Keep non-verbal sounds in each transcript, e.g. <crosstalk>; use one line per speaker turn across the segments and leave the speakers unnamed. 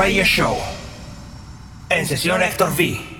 Radio Show. En sesión Héctor V.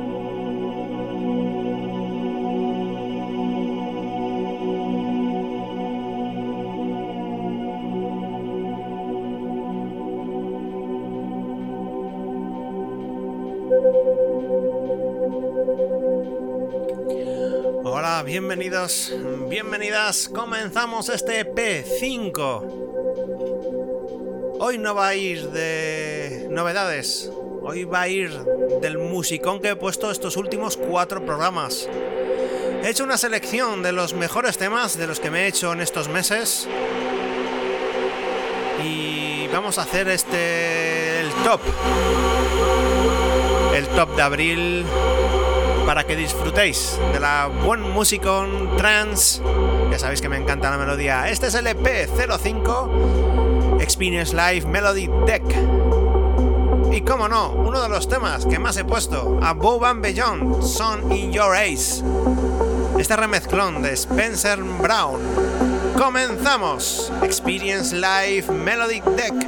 Bienvenidos, bienvenidas. Comenzamos este P5. Hoy no va a ir de novedades. Hoy va a ir del musicón que he puesto estos últimos cuatro programas. He hecho una selección de los mejores temas de los que me he hecho en estos meses. Y vamos a hacer este el top. El top de abril para que disfrutéis de la buen musicón trance. Ya sabéis que me encanta la melodía. Este es el EP05 Experience Live Melody Deck. Y como no, uno de los temas que más he puesto, Above and Beyond, Son in Your Ace. Este remezclón de Spencer Brown. Comenzamos. Experience Live Melody Deck.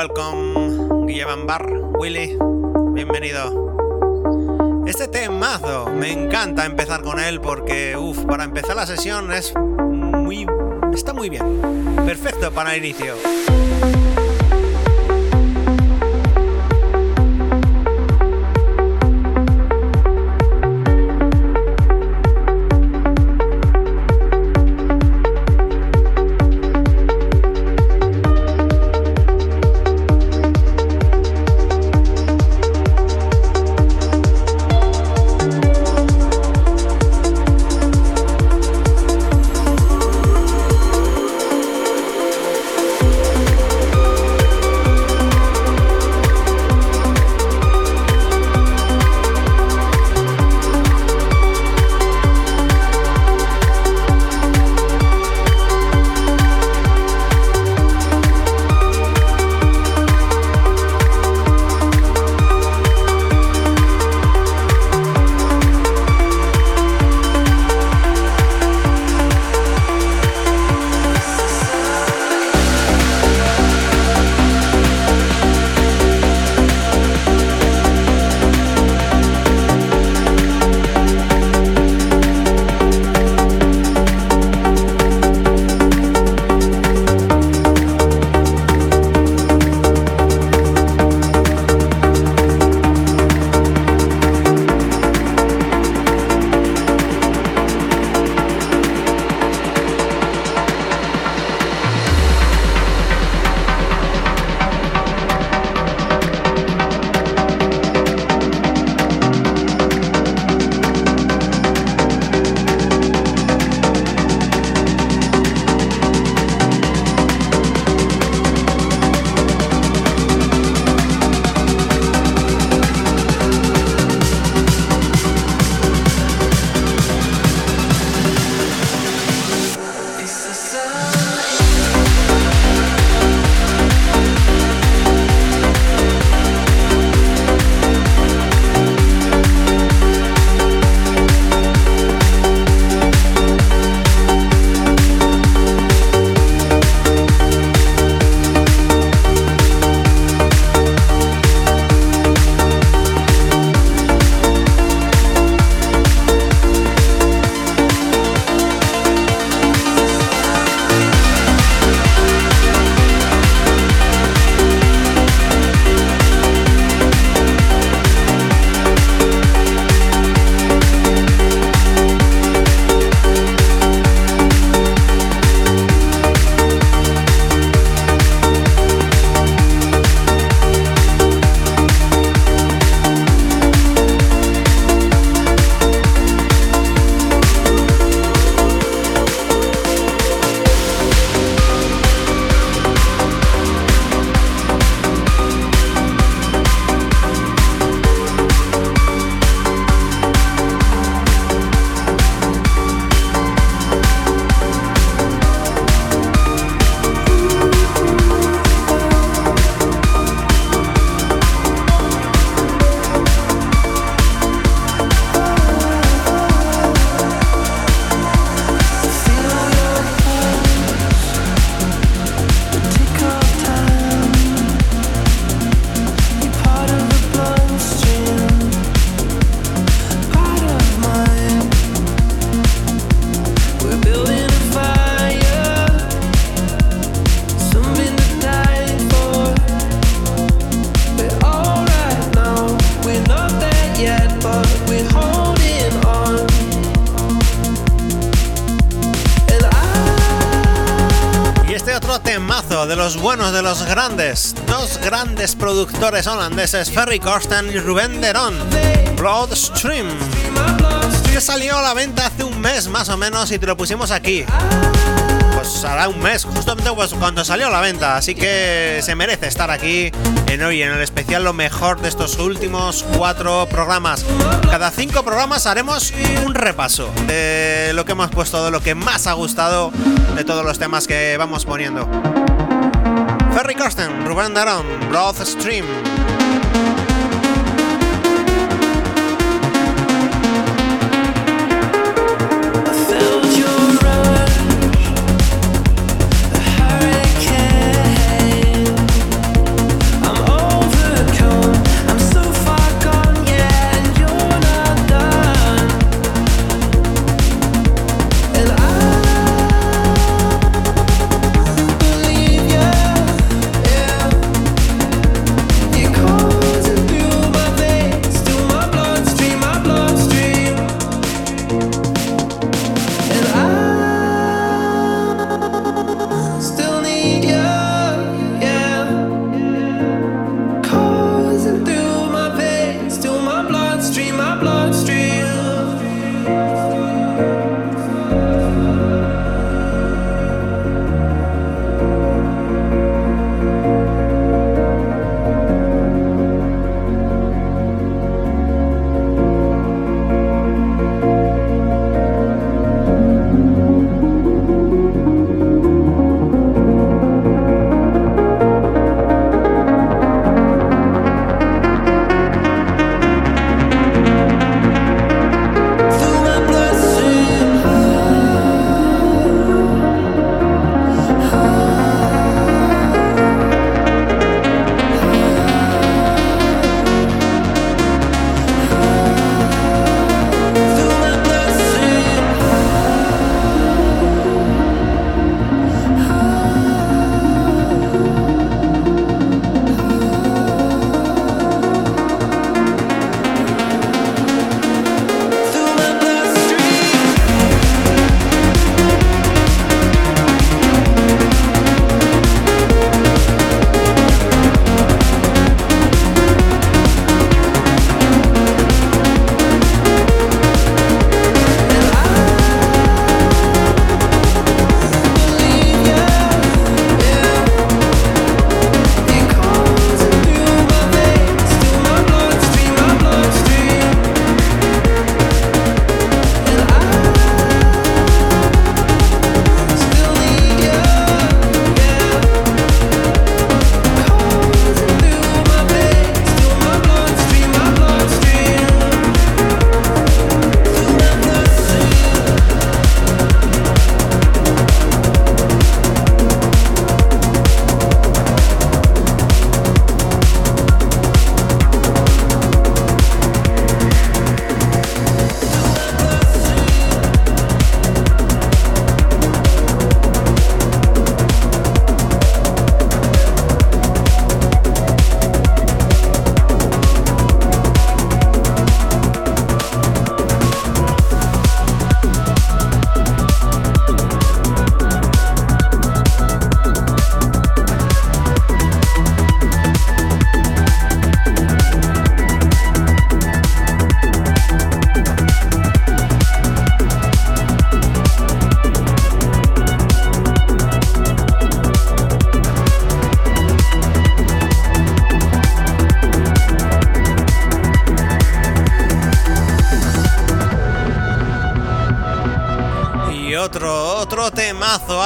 Welcome, Guillermo Bar, Willy, bienvenido. Este temazo, me encanta empezar con él porque, uff, para empezar la sesión es muy... está muy bien. Perfecto para el inicio. Grandes. Dos grandes productores holandeses, Ferry Corsten y Rubén Derón. Bloodstream. Que salió a la venta hace un mes más o menos y te lo pusimos aquí. Pues hará un mes, justamente pues cuando salió a la venta. Así que se merece estar aquí en hoy, en el especial lo mejor de estos últimos cuatro programas. Cada cinco programas haremos un repaso de lo que hemos puesto, de lo que más ha gustado de todos los temas que vamos poniendo. Ferry Corsten, Rubén Darón, Broth Stream.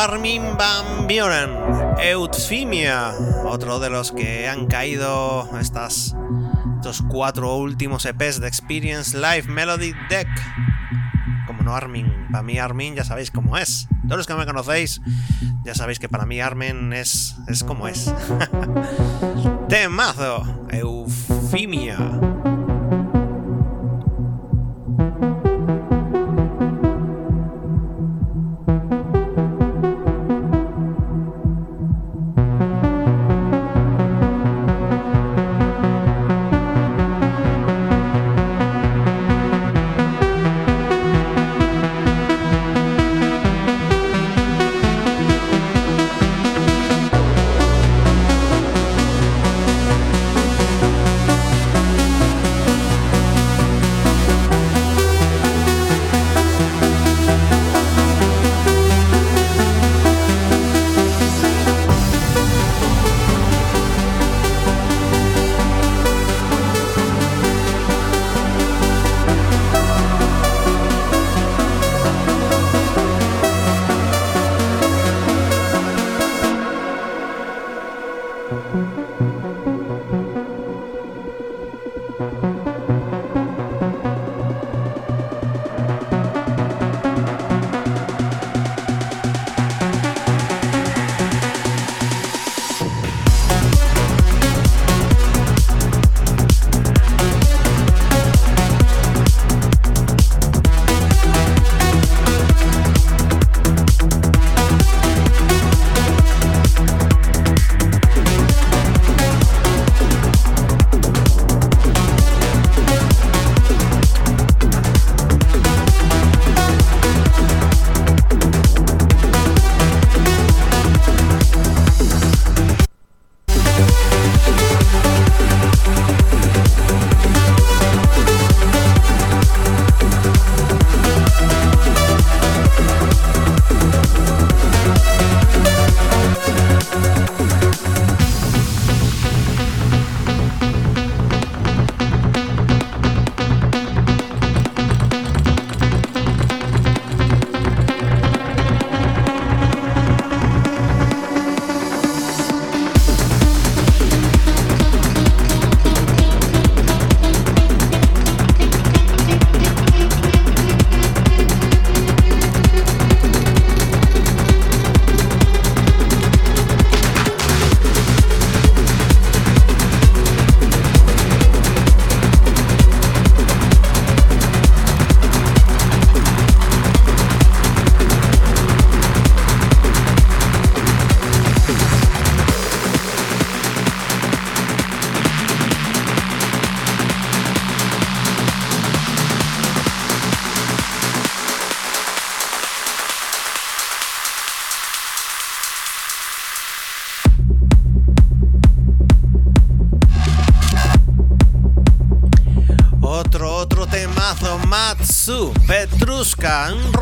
Armin Van Buren, Eutfimia, otro de los que han caído estas, estos cuatro últimos EPs de Experience Live Melody Deck. Como no Armin, para mí Armin ya sabéis cómo es. Todos los que me conocéis ya sabéis que para mí Armin es, es como es. <laughs> Temazo, Eufimia.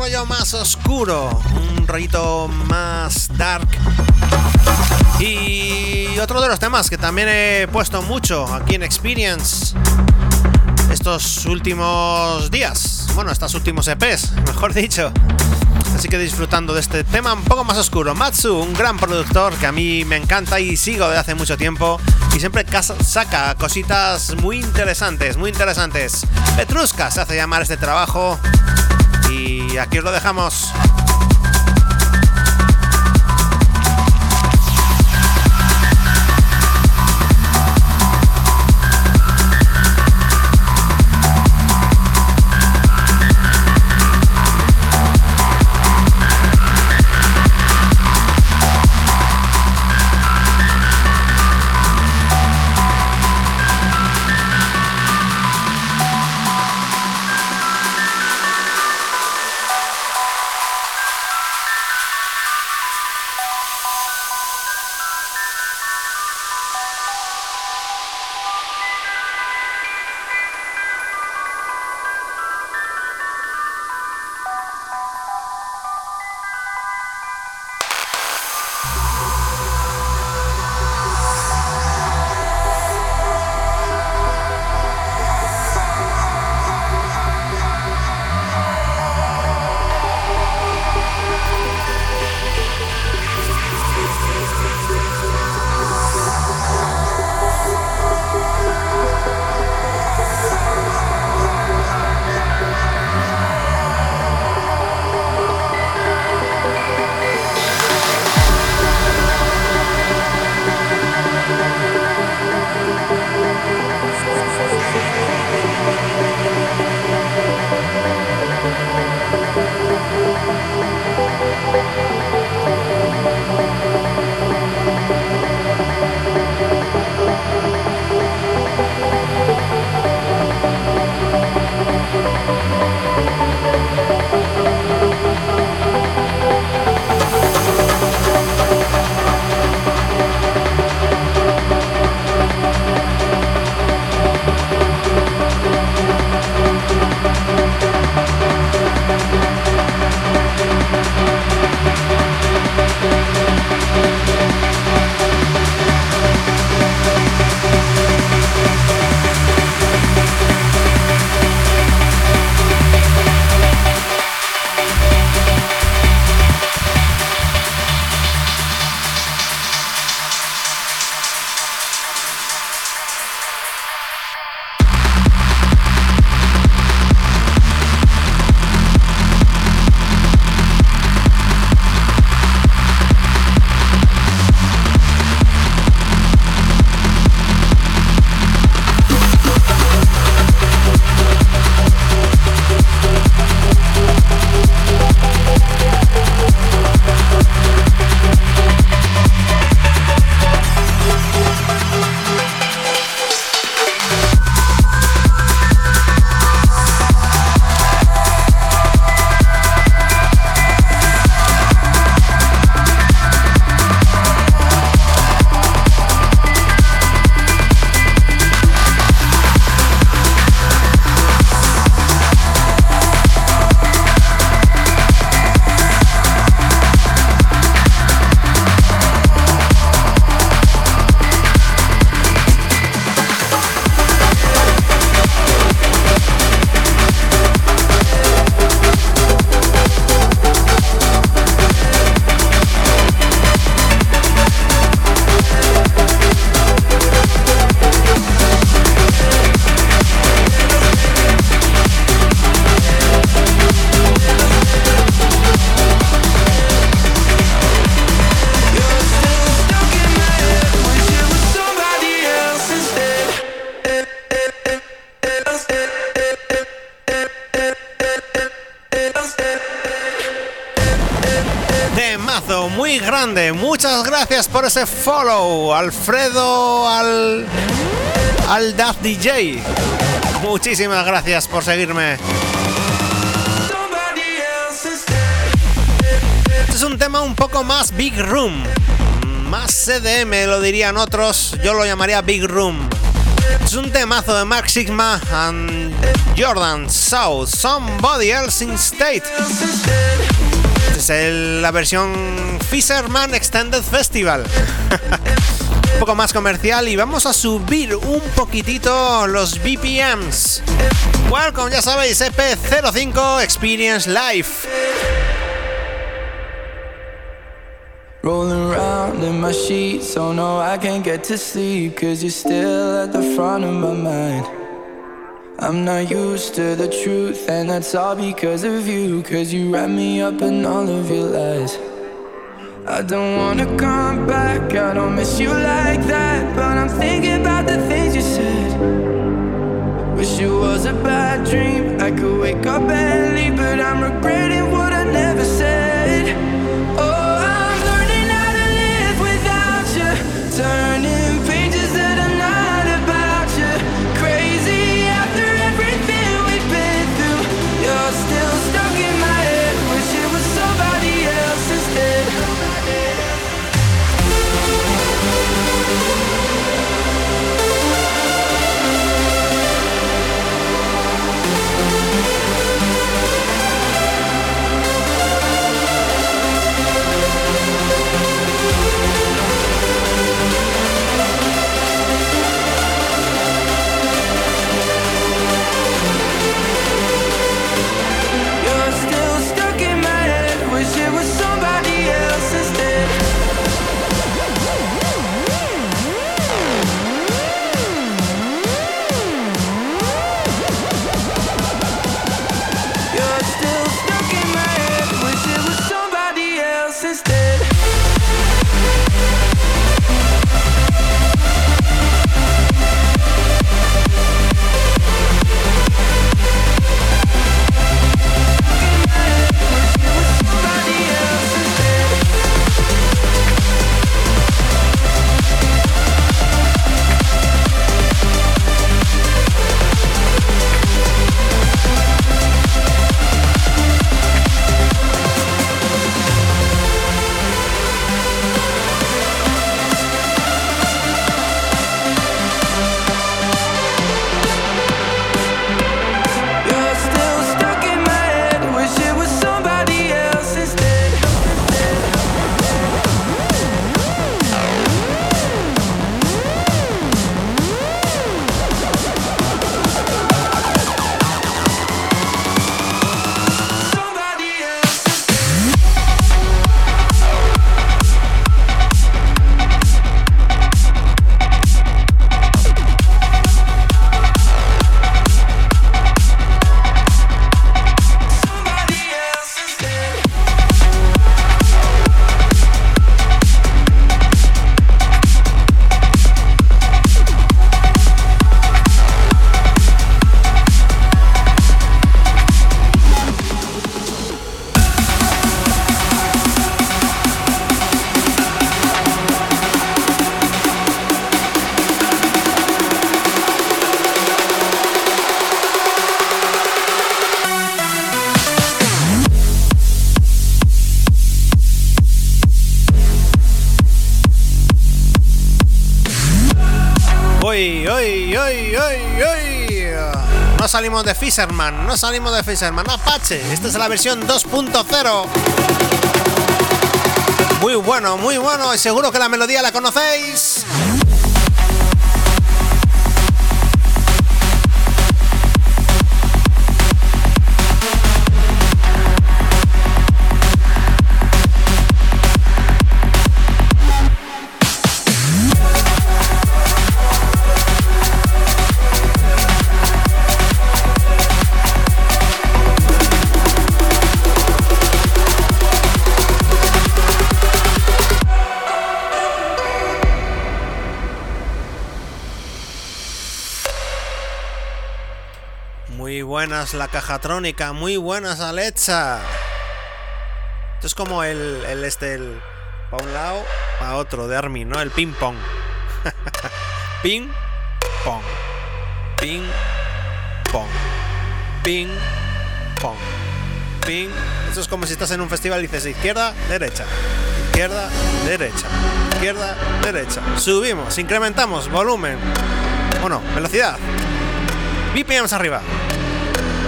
Rollo más oscuro, un rollito más dark. Y otro de los temas que también he puesto mucho aquí en Experience estos últimos días, bueno, estos últimos EPs, <laughs> mejor dicho. Así que disfrutando de este tema un poco más oscuro. Matsu, un gran productor que a mí me encanta y sigo de hace mucho tiempo. Y siempre saca cositas muy interesantes, muy interesantes. Petruska se hace llamar este trabajo. Y aquí os lo dejamos. Muchas gracias por ese follow, Alfredo al al Daz DJ. Muchísimas gracias por seguirme. Este es un tema un poco más Big Room, más CDM lo dirían otros, yo lo llamaría Big Room. Es un temazo de Mark Sigma and Jordan South, Somebody Else State. Es la versión Fisherman Extended Festival. <laughs> un poco más comercial y vamos a subir un poquitito los BPMs. Welcome, ya sabéis, EP05 Experience Life.
Rolling around in my sheets, oh no, I can't get to sleep, cause you're still at the front of my mind. I'm not used to the truth, and that's all because of you, cause you wrap me up in all of your lies. I don't wanna come back, I don't miss you like that, but I'm thinking about the things you said. Wish it was a bad dream, I could wake up and leave, but I'm regretting what I never said.
Oh, salimos de Fisherman, no salimos de Fisherman, Apache, esta es la versión 2.0. Muy bueno, muy bueno, y seguro que la melodía la conocéis. Buenas la cajatrónica, muy buenas Alexa. Esto es como el, este, el, para un lado, para otro, de Armin, ¿no? El ping <laughs> pong. ping pong. Ping pong. Ping pong. Ping. Esto es como si estás en un festival y dices izquierda, derecha. Izquierda, derecha. Izquierda, derecha. Subimos, incrementamos volumen. Bueno, velocidad. BPMs arriba.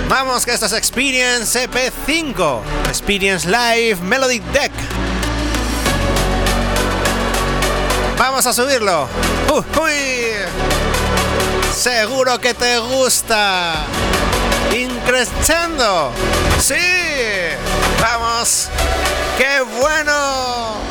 Vamos, que esto es Experience EP5. Experience Live Melody Deck. Vamos a subirlo. Uh, uy. Seguro que te gusta. Increciendo. Sí. Vamos. ¡Qué bueno!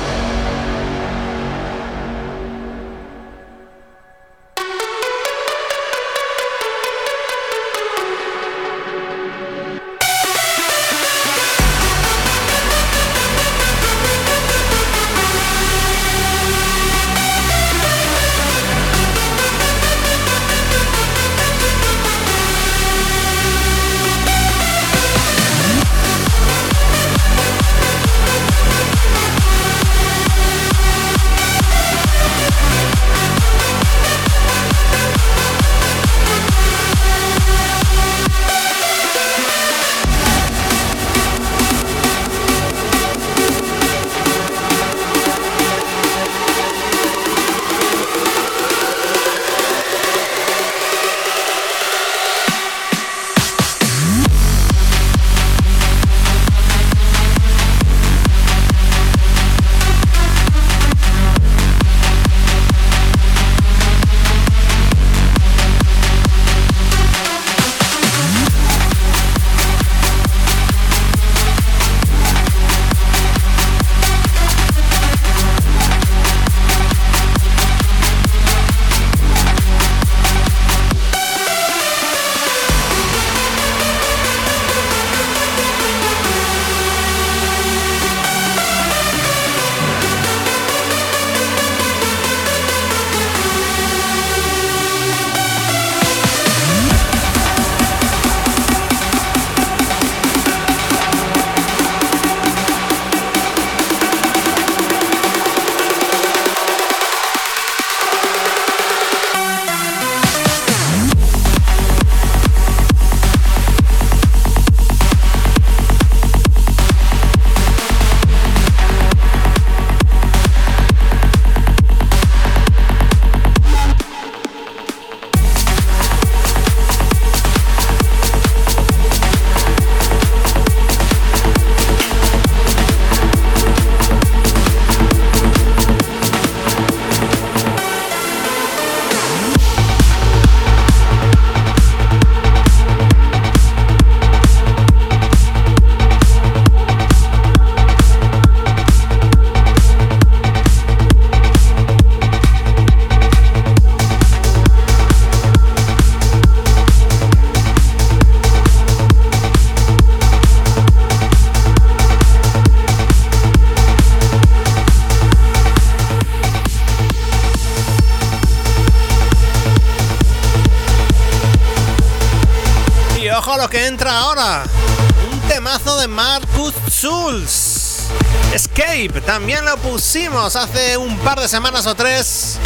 También lo pusimos hace un par de semanas o tres.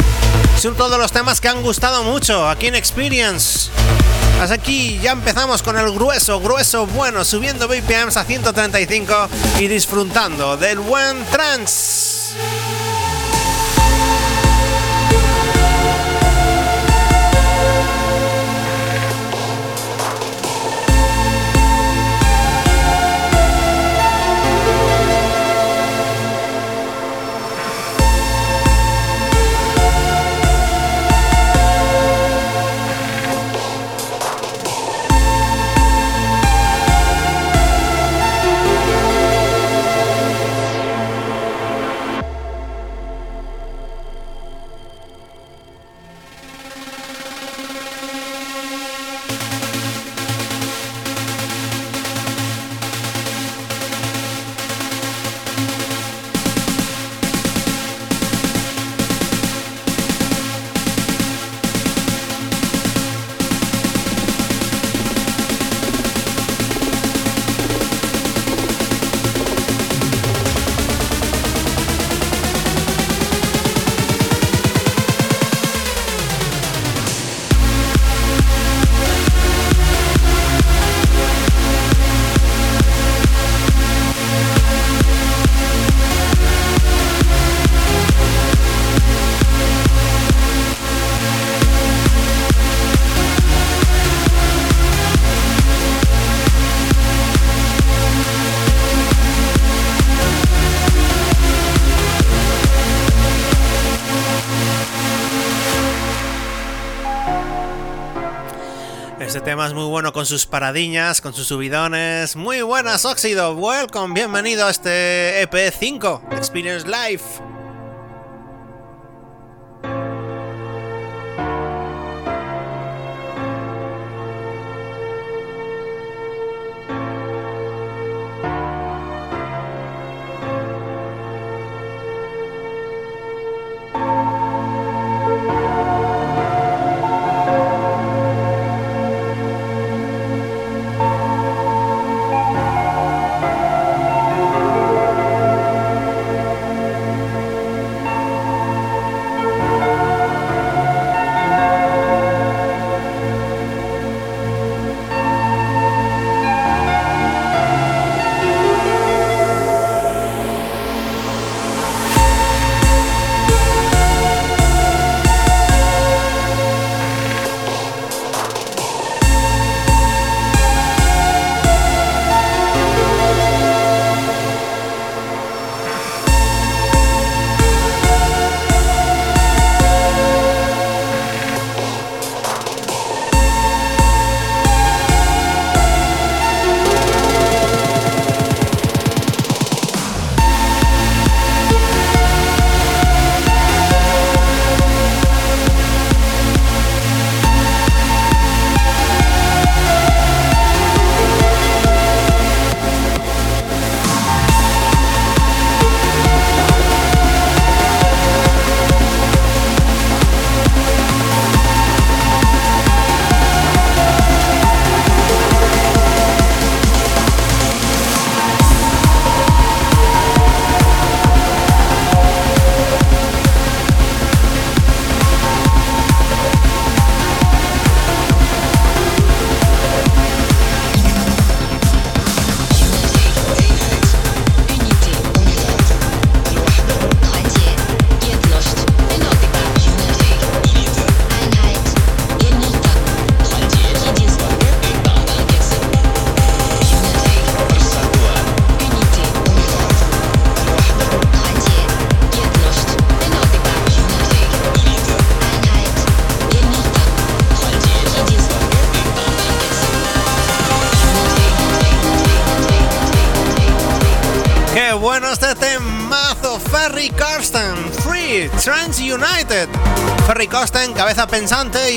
Es uno de los temas que han gustado mucho aquí en Experience. Hasta aquí ya empezamos con el grueso, grueso bueno, subiendo BPMs a 135 y disfrutando del buen trance. Muy bueno con sus paradiñas, con sus subidones. Muy buenas, Óxido. Welcome, bienvenido a este EP5 Experience Life.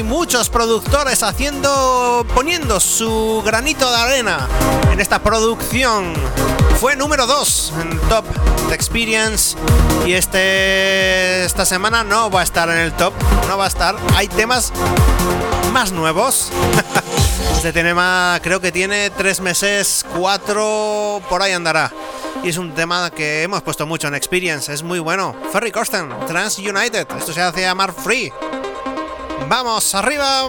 Muchos productores haciendo, poniendo su granito de arena en esta producción. Fue número 2 en Top de Experience y este esta semana no va a estar en el top, no va a estar. Hay temas más nuevos. <laughs> este tema creo que tiene tres meses, cuatro, por ahí andará y es un tema que hemos puesto mucho en Experience, es muy bueno. Ferry Corsten, Trans United, esto se hace llamar Free. ¡Vamos, arriba!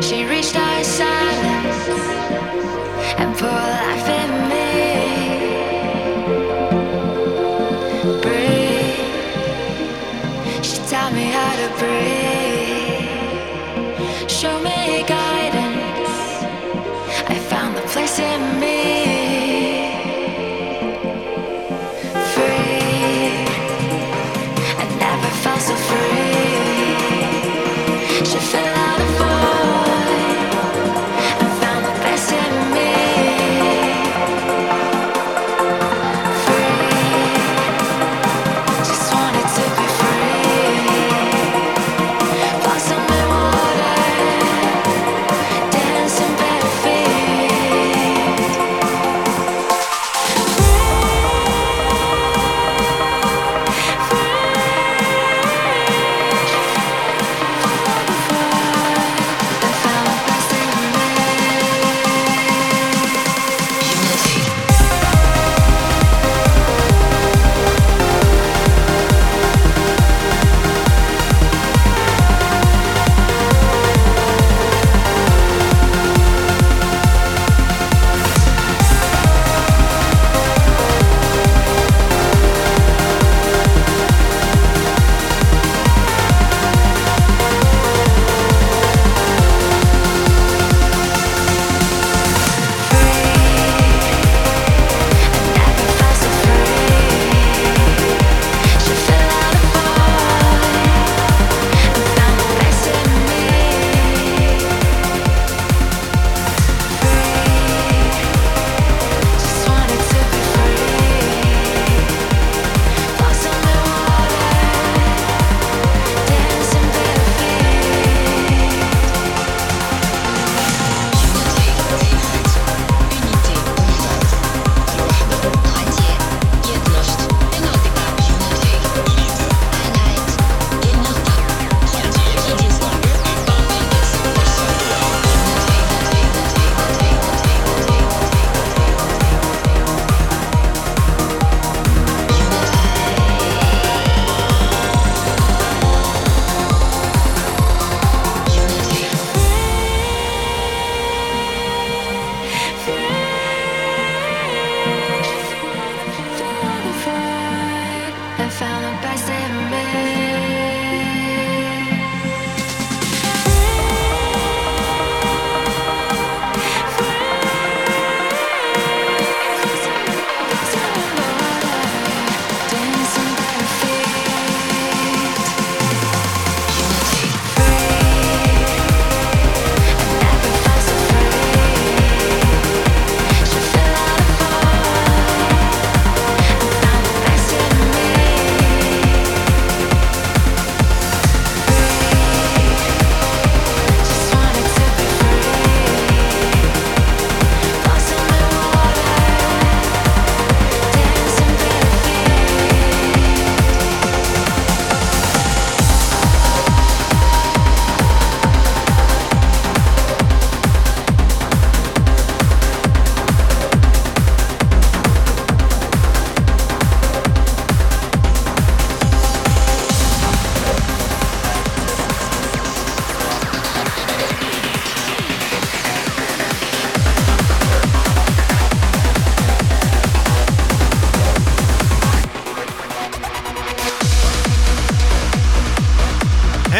She reached out silence and poured life in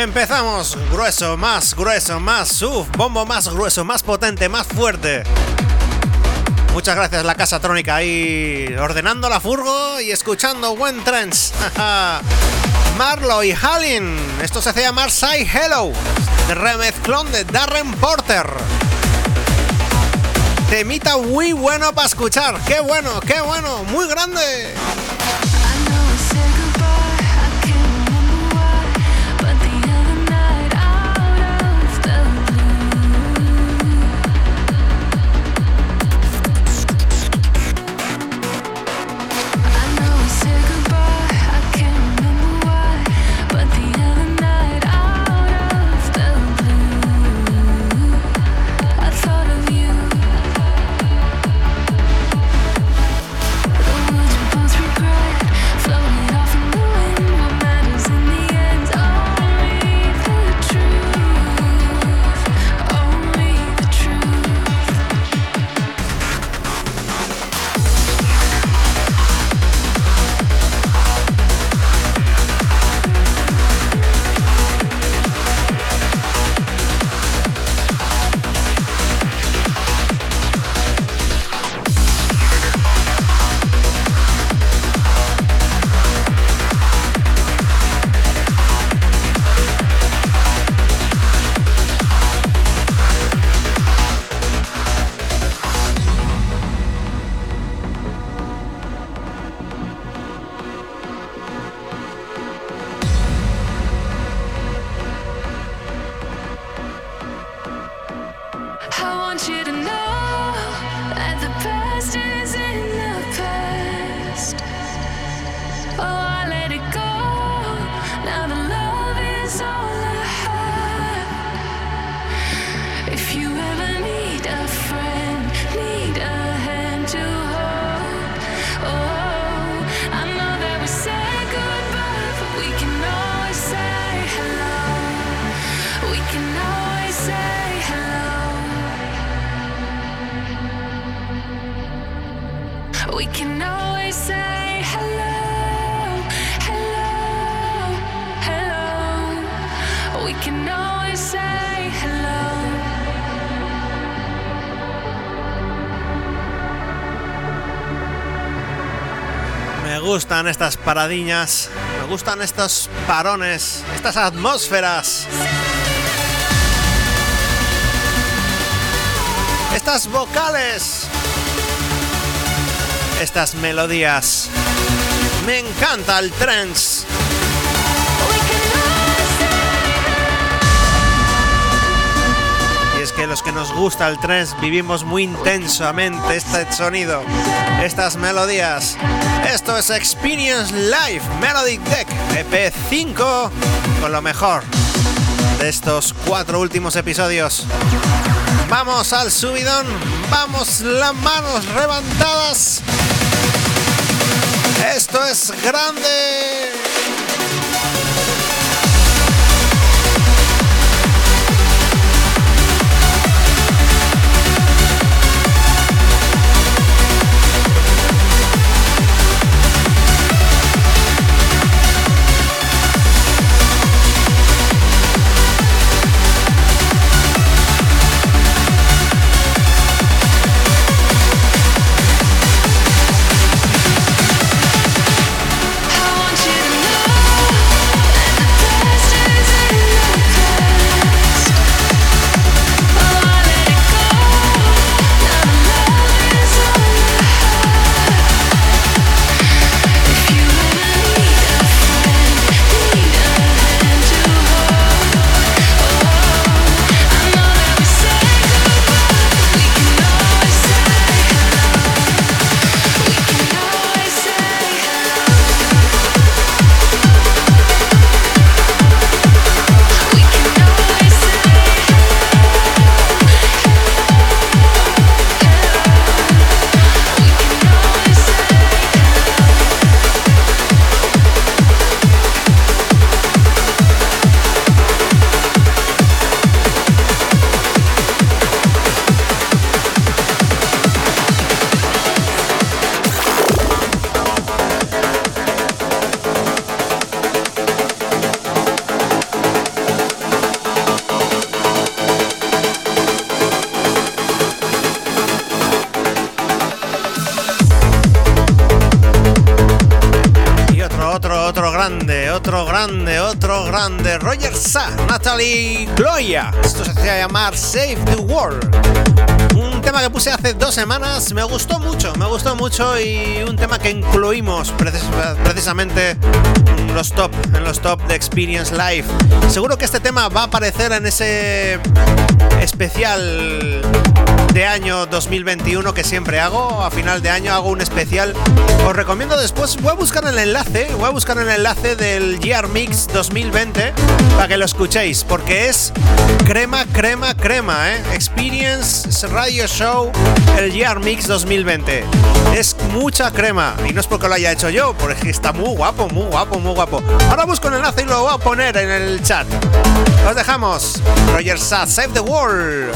Empezamos grueso, más grueso, más sub, bombo más grueso, más potente, más fuerte. Muchas gracias la Casa Trónica ahí ordenando la furgo y escuchando buen trends. <laughs> Marlo y Hallin. Esto se hace llamar Say Hello. Remezclón de Darren Porter. Temita muy bueno para escuchar. Qué bueno, qué bueno, muy grande. Gustan estas paradiñas, me gustan estos parones, estas atmósferas. Estas vocales. Estas melodías. Me encanta el trance. que los que nos gusta el trance vivimos muy intensamente este sonido, estas melodías. Esto es Experience Live Melody Deck EP5 con lo mejor de estos cuatro últimos episodios. Vamos al subidón, vamos las manos levantadas. Esto es grande,
me gustó mucho, me gustó mucho y un tema que incluimos precisamente en los top, en los top de Experience Live. Seguro que este tema va a aparecer en ese especial de año 2021 que siempre hago. A final de año hago un especial. Os recomiendo después, voy a buscar el enlace, voy a buscar el enlace del Gear Mix 2020 para que lo escuchéis, porque es crema, crema, crema, ¿eh? Experience Radio Show, el Gear Mix 2020. Es mucha crema y no es porque lo haya hecho yo, porque está muy guapo, muy guapo, muy guapo. Ahora busco el enlace y lo voy a poner en el chat. Os dejamos. Roger Sass, Save the World.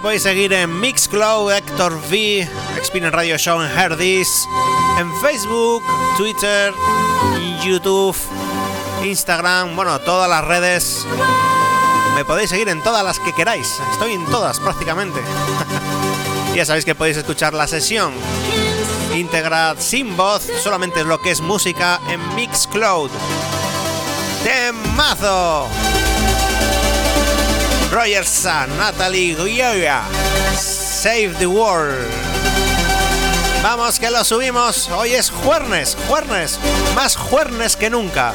Podéis seguir en Mixcloud, Héctor V, Experience Radio Show en Herdis, en Facebook, Twitter, YouTube, Instagram, bueno, todas las redes. Me podéis seguir en todas las que queráis. Estoy en todas prácticamente. <laughs> ya sabéis que podéis escuchar la sesión íntegra sin voz, solamente lo que es música en Mixcloud. ¡Temazo! Roger San, Natalie Guilloya, Save the World. Vamos que lo subimos. Hoy es jueves, jueves, más jueves que nunca.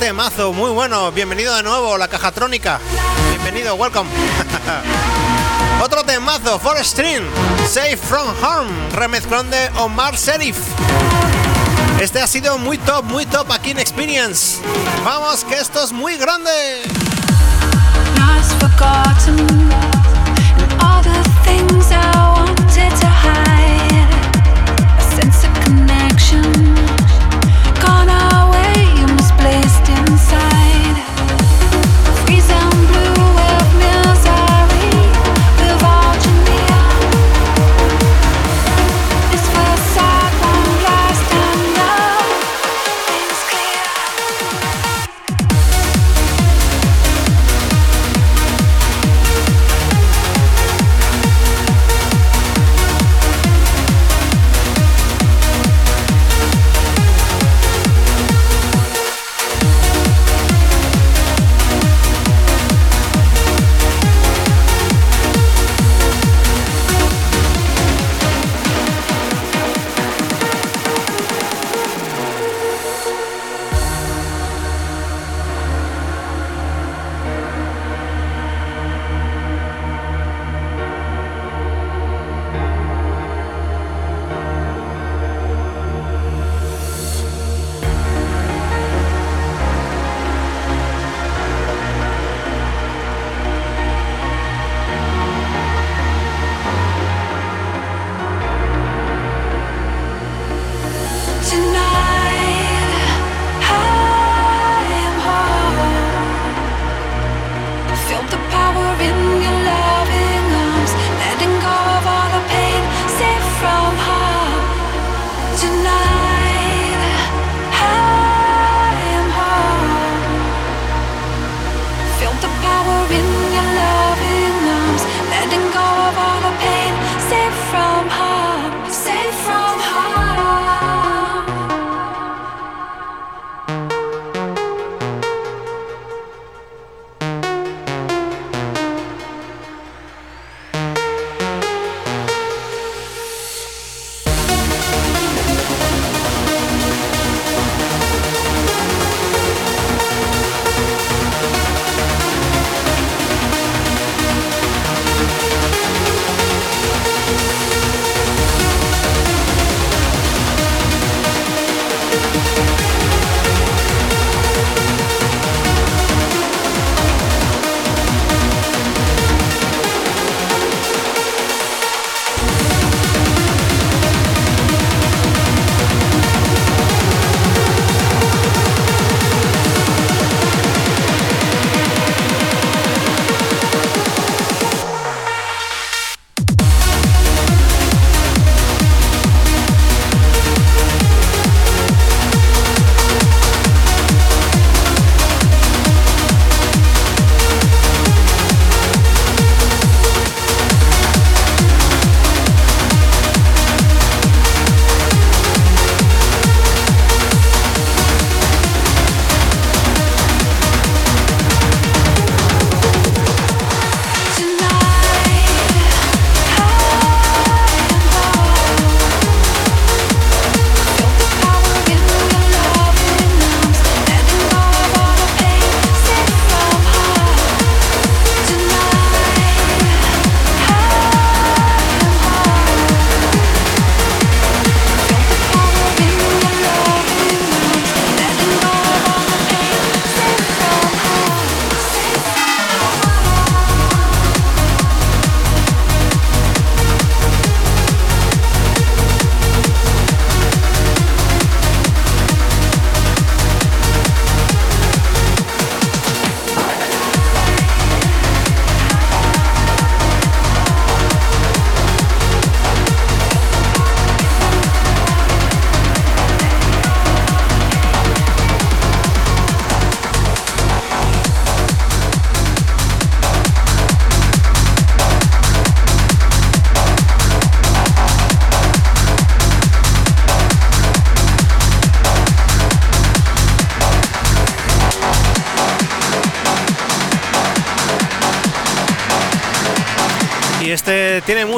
Temazo muy bueno. Bienvenido de nuevo, la caja trónica. Bienvenido, welcome. <laughs> otro temazo, Forest Stream, Safe from Harm, remezclón de Omar Serif. Este ha sido muy top, muy top aquí en Experience. Vamos, que esto es muy grande.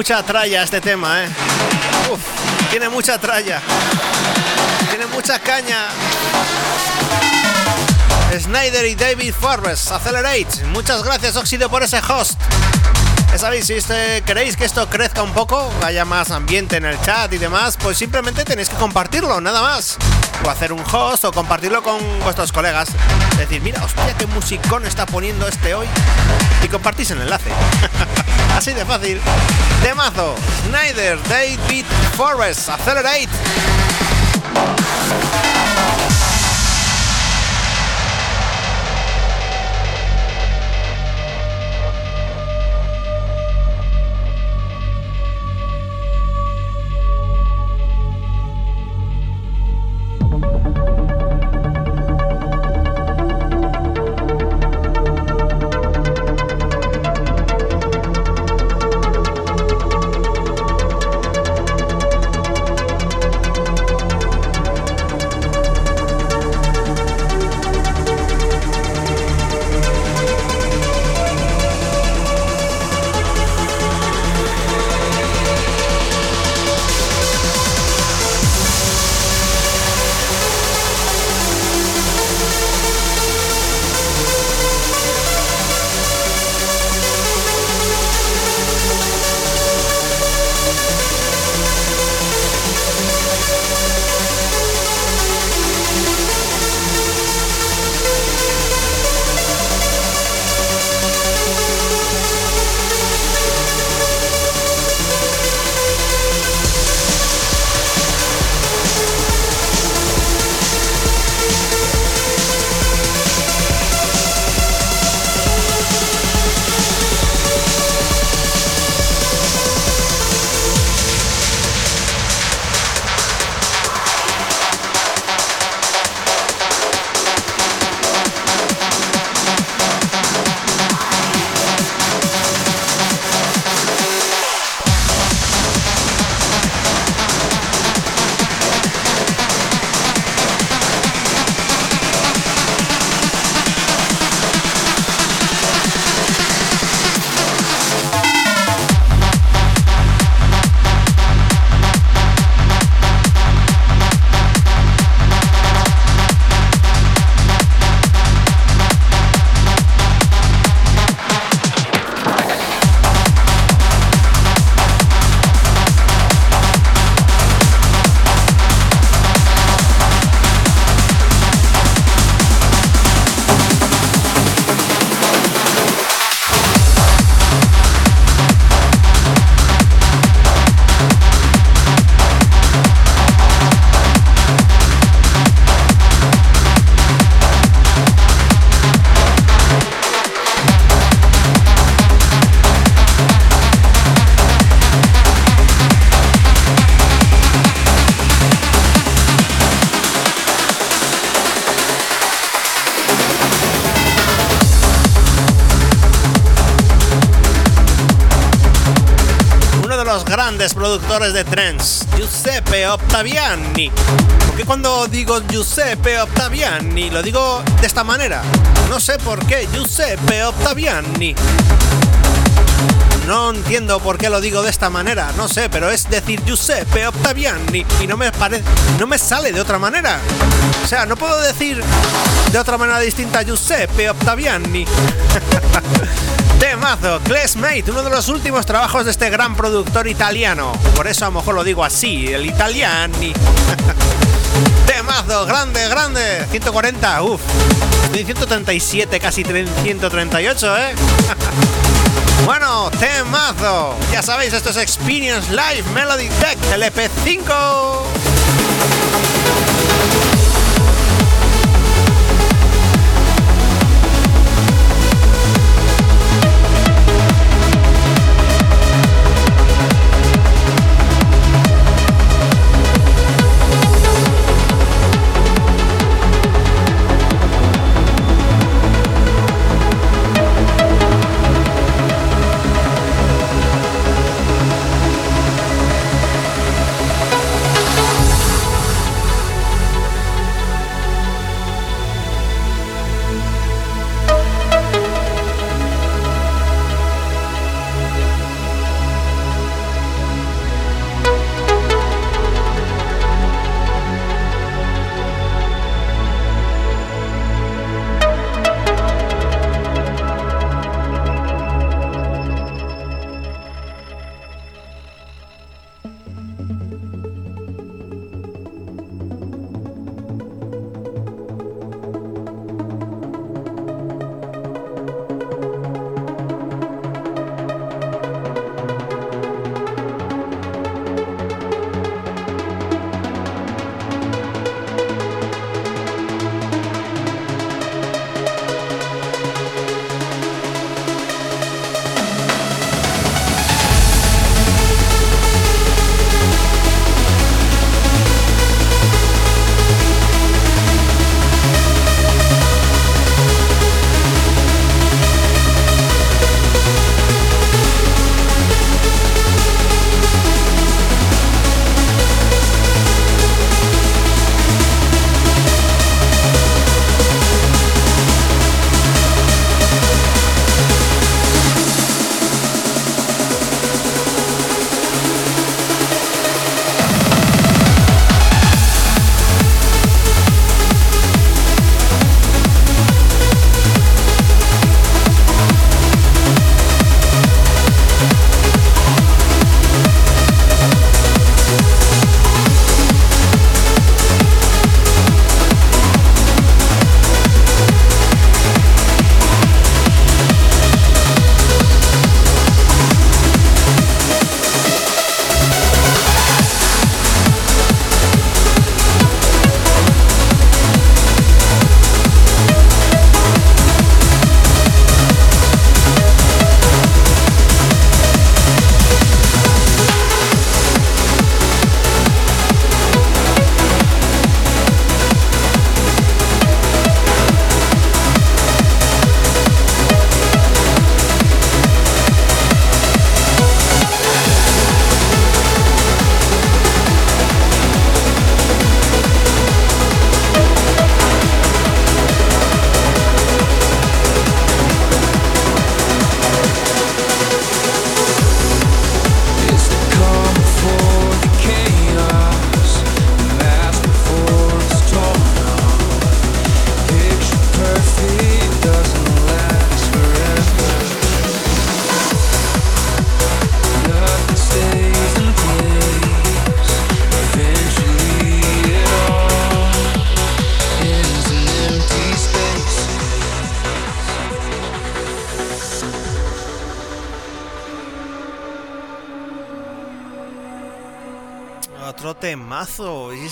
Mucha tralla este tema, ¿eh? tiene mucha tralla. Tiene mucha caña.
Snyder y David Forbes, Accelerate. Muchas gracias, Óxido, por ese host. Ya sabéis, si queréis que esto crezca un poco, haya más ambiente en el chat y demás, pues simplemente tenéis que compartirlo, nada más. O hacer un host o compartirlo con vuestros colegas. Decir, mira, hostia, qué musicón está poniendo este hoy. Y compartís el enlace. <laughs> Así de fácil. De mazo, Snyder, David Forrest, Accelerate. De trends, Giuseppe Ottaviani. Porque cuando digo Giuseppe Ottaviani lo digo de esta manera? No sé por qué, Giuseppe Ottaviani. No entiendo por qué lo digo de esta manera, no sé, pero es decir Giuseppe Ottaviani y no me parece, no me sale de otra manera. O sea, no puedo decir de otra manera distinta Giuseppe Ottaviani. <laughs> Temazo, Klesmate, uno de los últimos trabajos de este gran productor italiano. Por eso a lo mejor lo digo así, el italiani. <laughs> Temazo, grande, grande. 140, uff. 137, casi 138, ¿eh? <laughs> bueno, temazo. Ya sabéis, esto es Experience Live Melody Tech, LP5.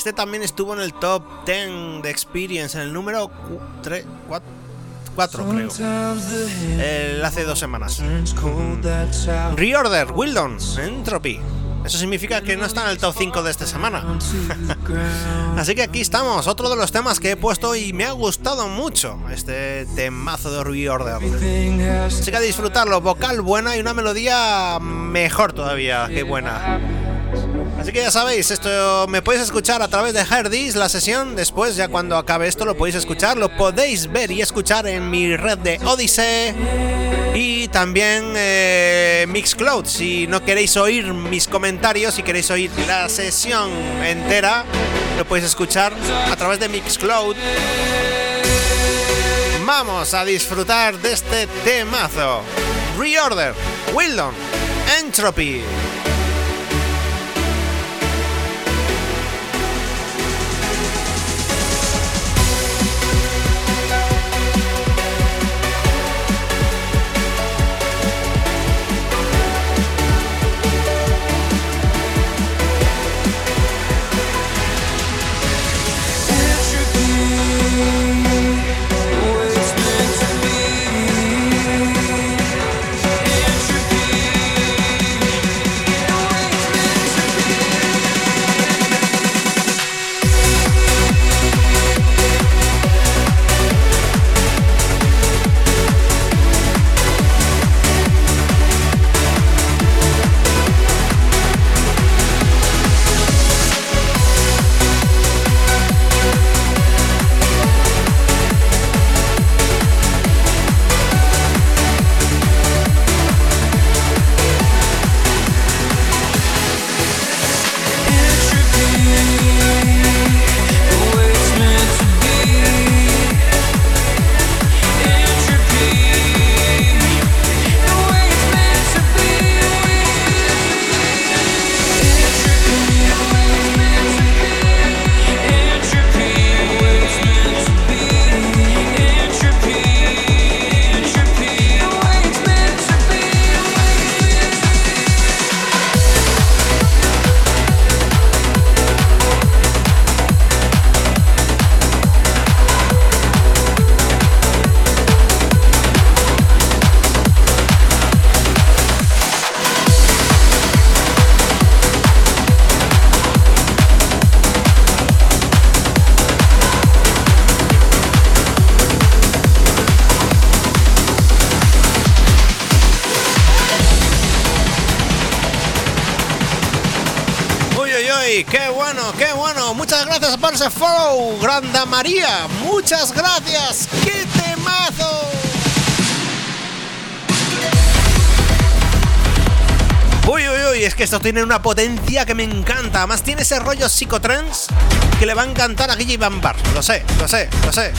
Este también estuvo en el top 10 de Experience, en el número 3, 4, creo. El, hace dos semanas. Reorder, Wildon, Entropy. Eso significa que no está en el top 5 de esta semana. <laughs> Así que aquí estamos, otro de los temas que he puesto y me ha gustado mucho este temazo de Reorder. Así que a disfrutarlo, vocal buena y una melodía mejor todavía, que buena. Así que ya sabéis, esto me podéis escuchar a través de Herdis, la sesión. Después, ya cuando acabe esto, lo podéis escuchar. Lo podéis ver y escuchar en mi red de Odyssey. Y también eh, Mixcloud. Si no queréis oír mis comentarios, si queréis oír la sesión entera, lo podéis escuchar a través de Mixcloud. Vamos a disfrutar de este temazo. Reorder, Wildon, Entropy. Granda María. Muchas gracias. ¡Qué temazo! Uy, uy, uy, es que esto tiene una potencia que me encanta. Además tiene ese rollo psicotrans que le va a encantar a Guille Bar. Lo sé, lo sé, lo sé.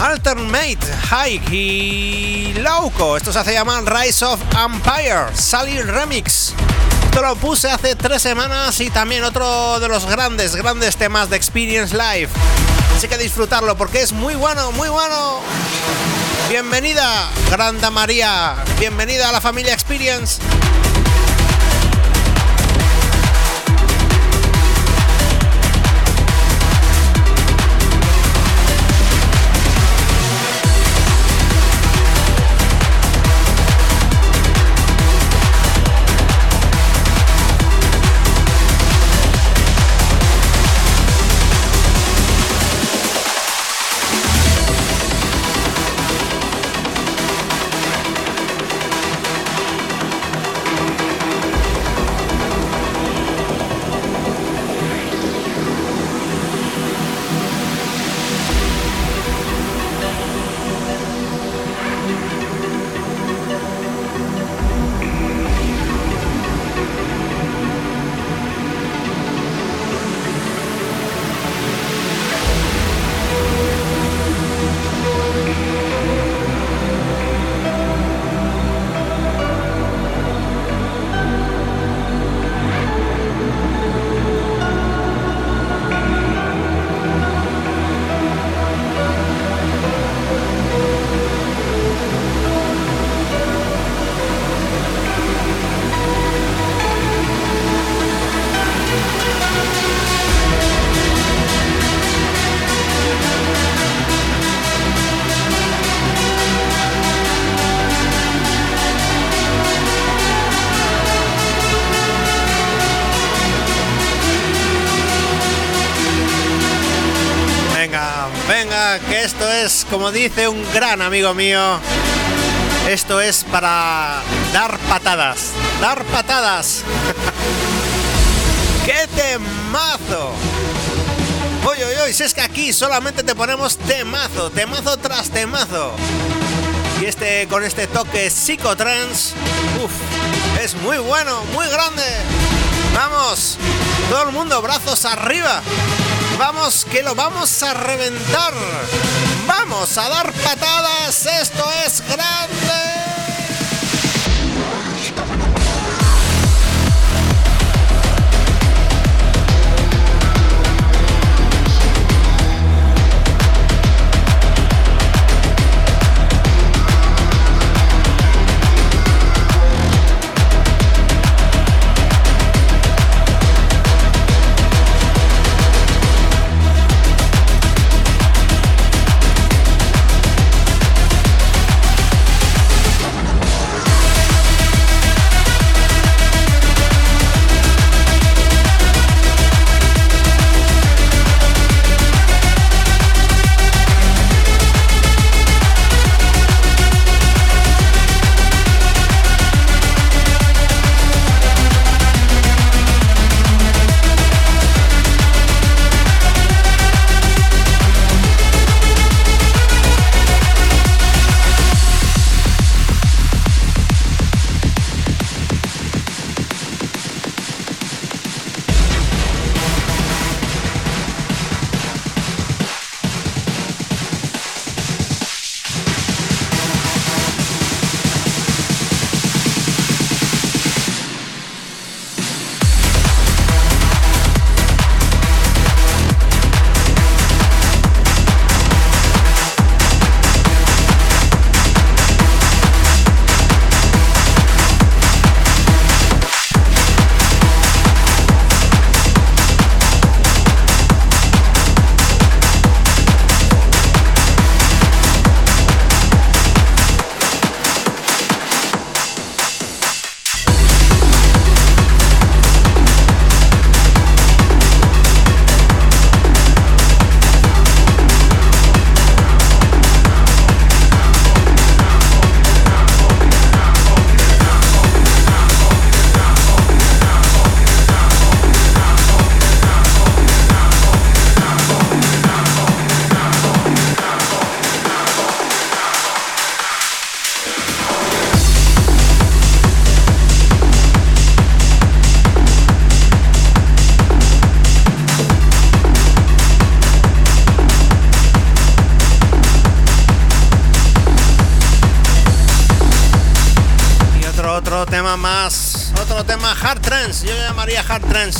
Alternate, Hike y Lauco. Esto se hace llamar Rise of Empire. Sally Remix. Esto lo puse hace tres semanas y también otro de los grandes, grandes temas de Experience Live. Así que disfrutarlo porque es muy bueno, muy bueno. Bienvenida, Granda María. Bienvenida a la familia Experience. Como dice un gran amigo mío, esto es para dar patadas. Dar patadas. <laughs> ¡Qué temazo! Oye, oye, oye, si es que aquí solamente te ponemos temazo, temazo tras temazo. Y este con este toque psicotrans, uff, es muy bueno, muy grande. Vamos, todo el mundo, brazos arriba. Vamos, que lo vamos a reventar. Vamos a dar patadas. Esto es grande.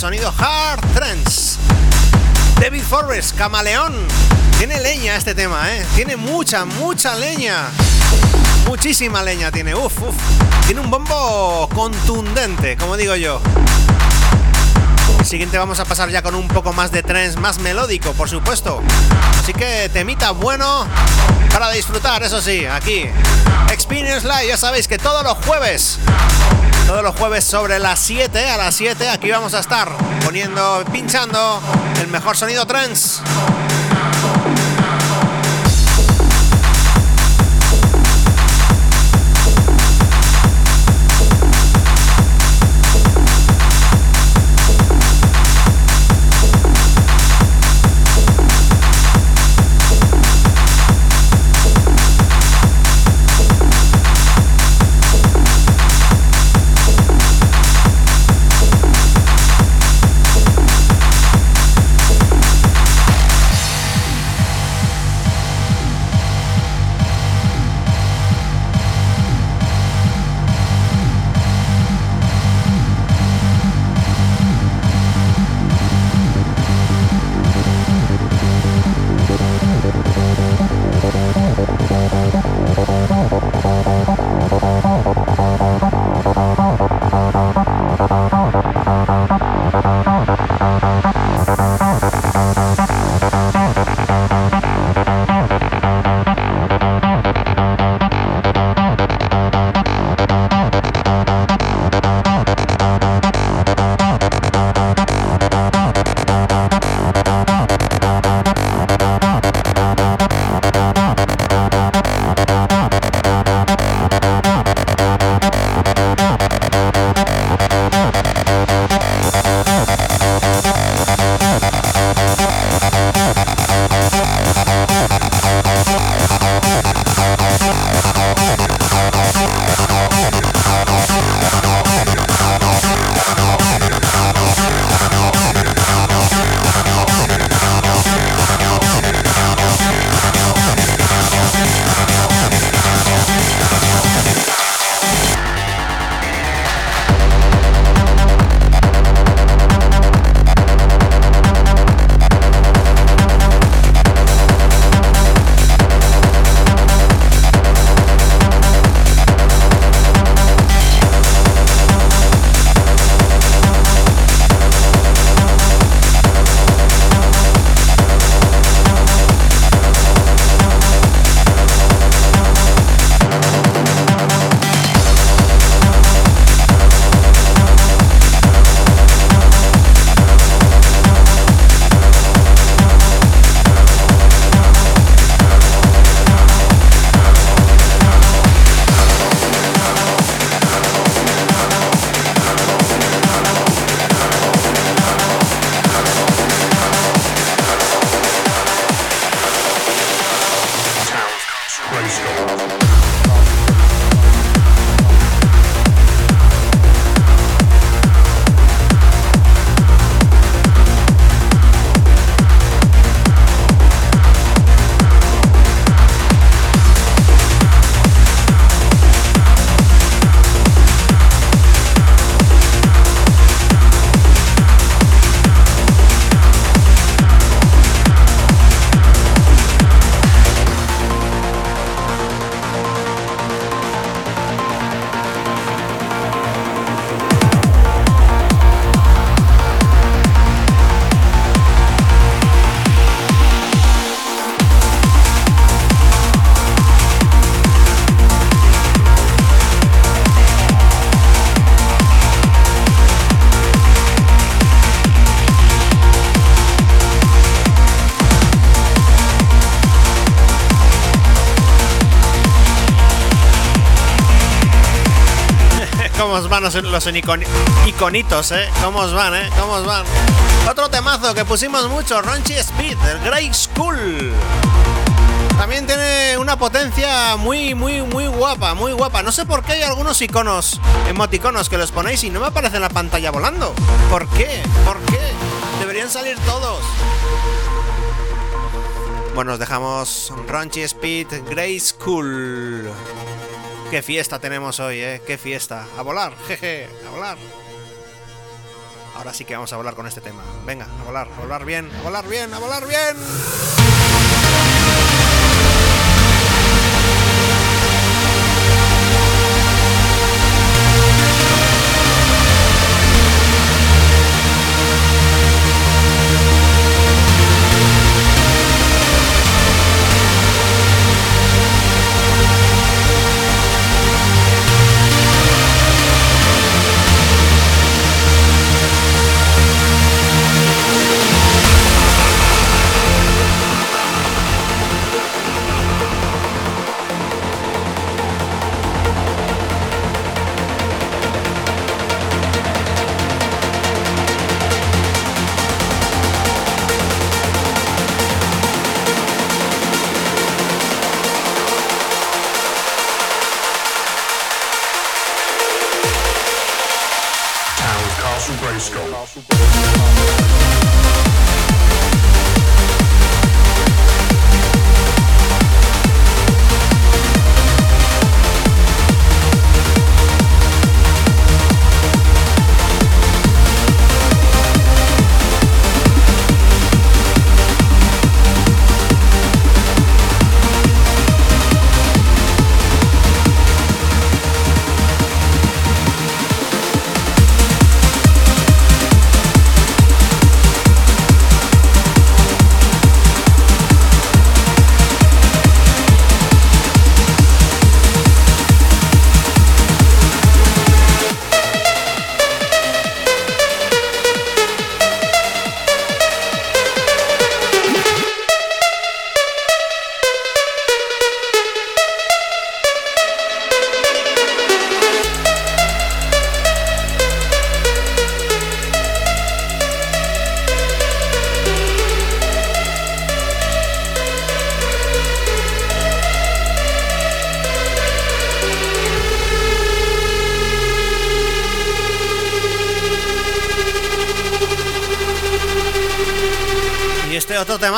Sonido hard trance. David Forrest, Camaleón. Tiene leña este tema, ¿eh? Tiene mucha, mucha leña. Muchísima leña tiene. Uf, uf. Tiene un bombo contundente, como digo yo. El siguiente vamos a pasar ya con un poco más de trance, más melódico, por supuesto. Así que temita bueno para disfrutar, eso sí, aquí. Experience Live, ya sabéis que todos los jueves todos los jueves sobre las 7, a las 7, aquí vamos a estar poniendo, pinchando el mejor sonido trance. Os van los iconitos, ¿eh? ¿Cómo os van, eh? ¿Cómo os van? Otro temazo que pusimos mucho, Raunchy Speed, el Grey School. También tiene una potencia muy, muy, muy guapa, muy guapa. No sé por qué hay algunos iconos, emoticonos que los ponéis y no me aparece la pantalla volando. ¿Por qué? ¿Por qué? Deberían salir todos. Bueno, nos dejamos Raunchy Speed, Grey School. Qué fiesta tenemos hoy, ¿eh? Qué fiesta. A volar, jeje, a volar. Ahora sí que vamos a volar con este tema. Venga, a volar, a volar bien, a volar bien, a volar bien.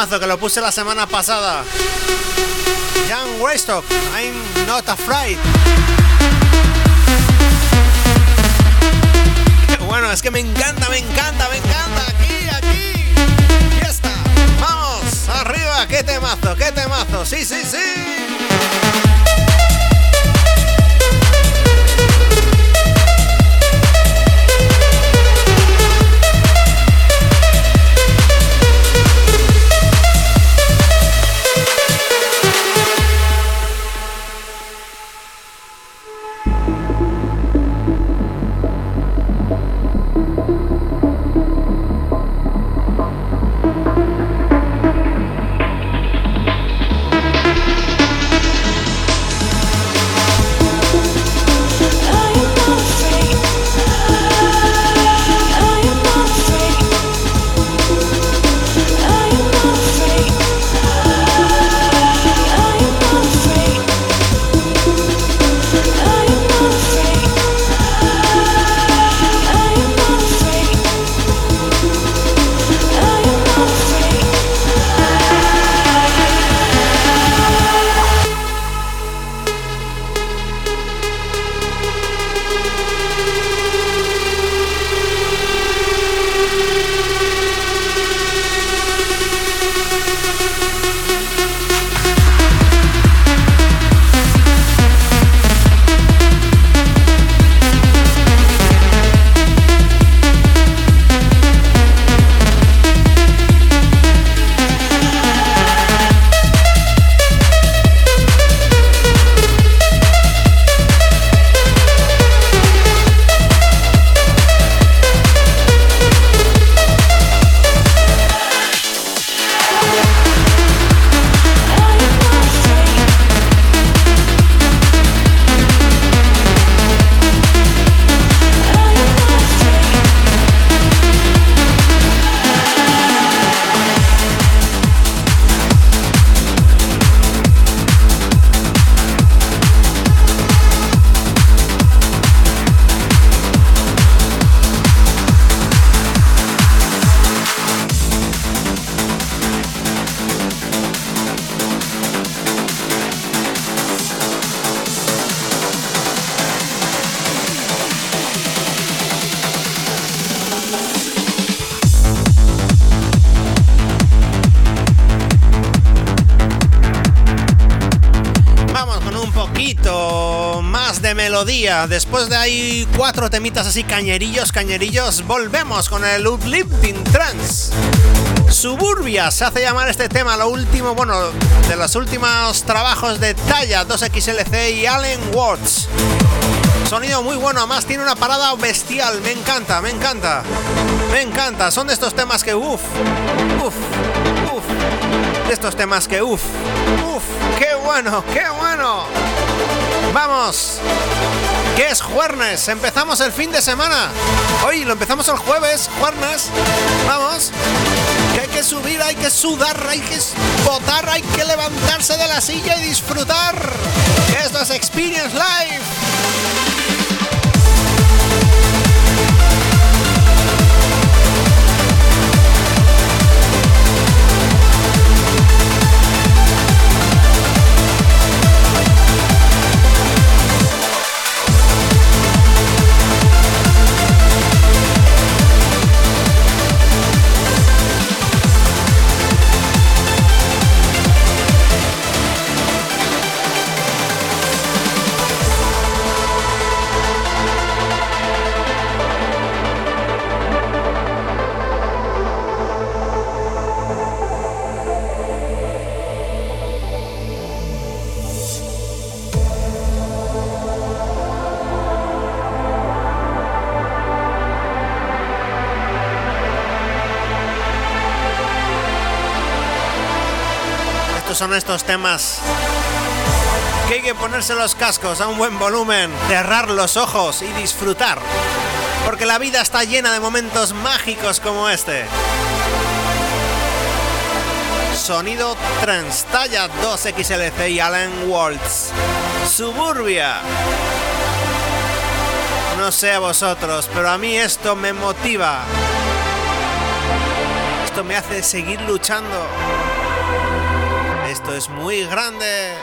Que lo puse la semana pasada. Young Weststock, I'm not afraid. <laughs> Bueno, es que me encanta, me encanta, me encanta. Aquí, aquí. Ya está. Vamos, arriba. Qué temazo, qué temazo. Sí, sí, sí. Después de ahí cuatro temitas así cañerillos, cañerillos, volvemos con el Uplifting Trance. Suburbia se hace llamar este tema, lo último, bueno, de los últimos trabajos de Talla 2XLC y Allen Watts. Sonido muy bueno, además tiene una parada bestial, me encanta, me encanta. Me encanta, son de estos temas que uff, uff, uff. De estos temas que uff, uff, qué bueno, qué bueno. Vamos, que es jueves, empezamos el fin de semana. Hoy lo empezamos el jueves, jueves. Vamos, que hay que subir, hay que sudar, hay que botar, hay que levantarse de la silla y disfrutar. Esto es Experience Live. Son estos temas que hay que ponerse los cascos a un buen volumen, cerrar los ojos y disfrutar. Porque la vida está llena de momentos mágicos como este. Sonido Transtalla 2XLC y Alan Waltz. Suburbia. No sé a vosotros, pero a mí esto me motiva. Esto me hace seguir luchando. Es muy grande.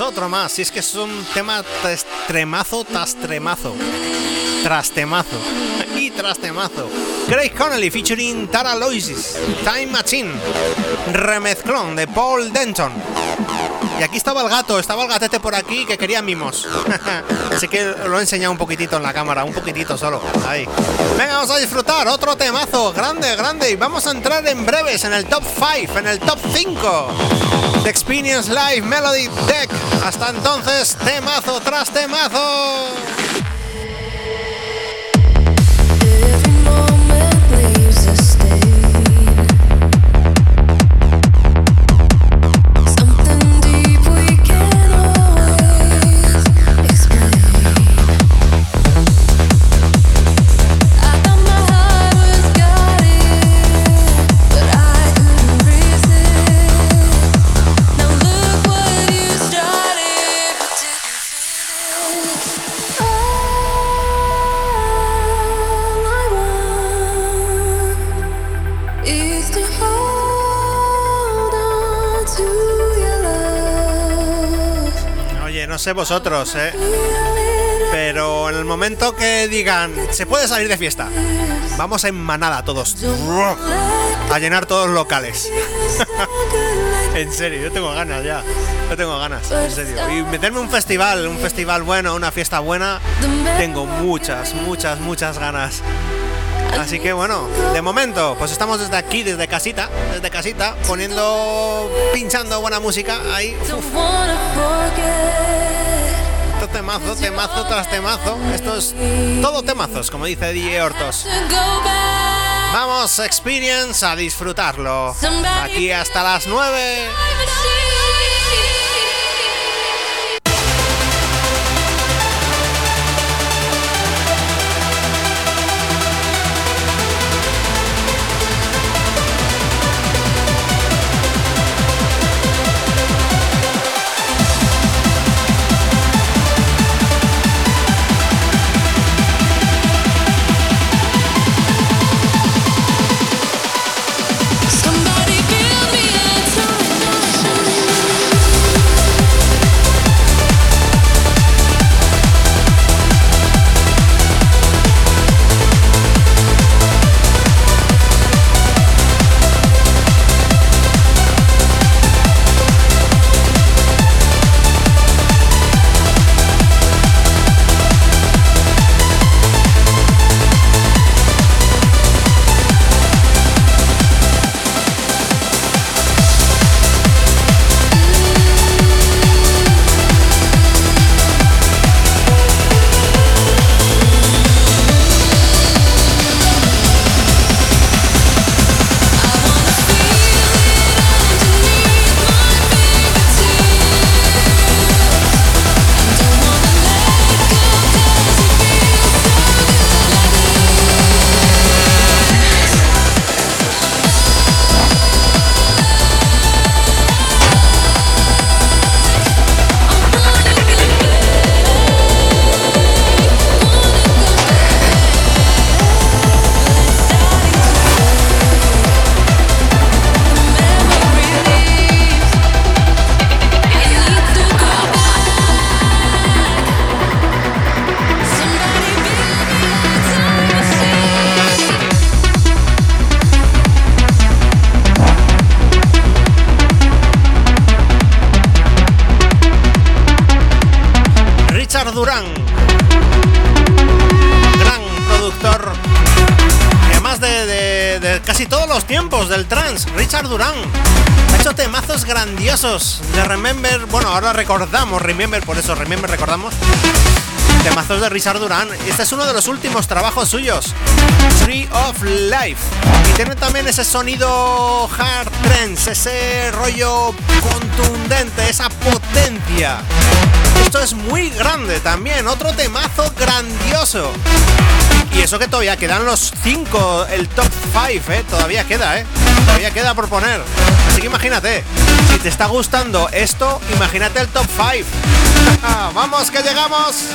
Otro más. Si es que es un tema tremazo tras tremazo. Tras temazo. Y tras temazo. Craig Connelly featuring Tara Loisis. Time Machine. Remezclón de Paul Denton. Y aquí estaba el gato, estaba el gatete por aquí que quería mimos. <laughs> Así que lo he enseñado un poquitito en la cámara, un poquitito solo. Venga, vamos a disfrutar. Otro temazo. Grande, grande. Y vamos a entrar en breves en el top 5, en el top 5. The Experience Live Melody Deck. Hasta entonces, temazo tras temazo. Sé vosotros, ¿eh? Pero en el momento que digan, se puede salir de fiesta, vamos en manada todos. A llenar todos los locales. <laughs> en serio, yo tengo ganas ya. Yo tengo ganas, en serio. Y meterme un festival, un festival bueno, una fiesta buena, tengo muchas, muchas, muchas ganas. Así que bueno, de momento, pues estamos desde aquí, desde casita, desde casita, poniendo, pinchando buena música ahí. Esto temazo, temazo tras temazo. Esto es todo temazos, como dice DJ Hortos. Vamos, Experience, a disfrutarlo. Aquí hasta las 9. Recordamos Remember, por eso Remember recordamos. Temazos de Richard Durán. Este es uno de los últimos trabajos suyos. Tree of Life. Y tiene también ese sonido hard trance, ese rollo contundente, esa potencia. Esto es muy grande también, otro temazo grandioso. Y eso que todavía quedan los 5, el top 5, ¿eh? Todavía queda, ¿eh? Todavía queda por poner. Así que imagínate, si te está gustando esto, imagínate el top 5. <laughs> ¡Vamos, que llegamos!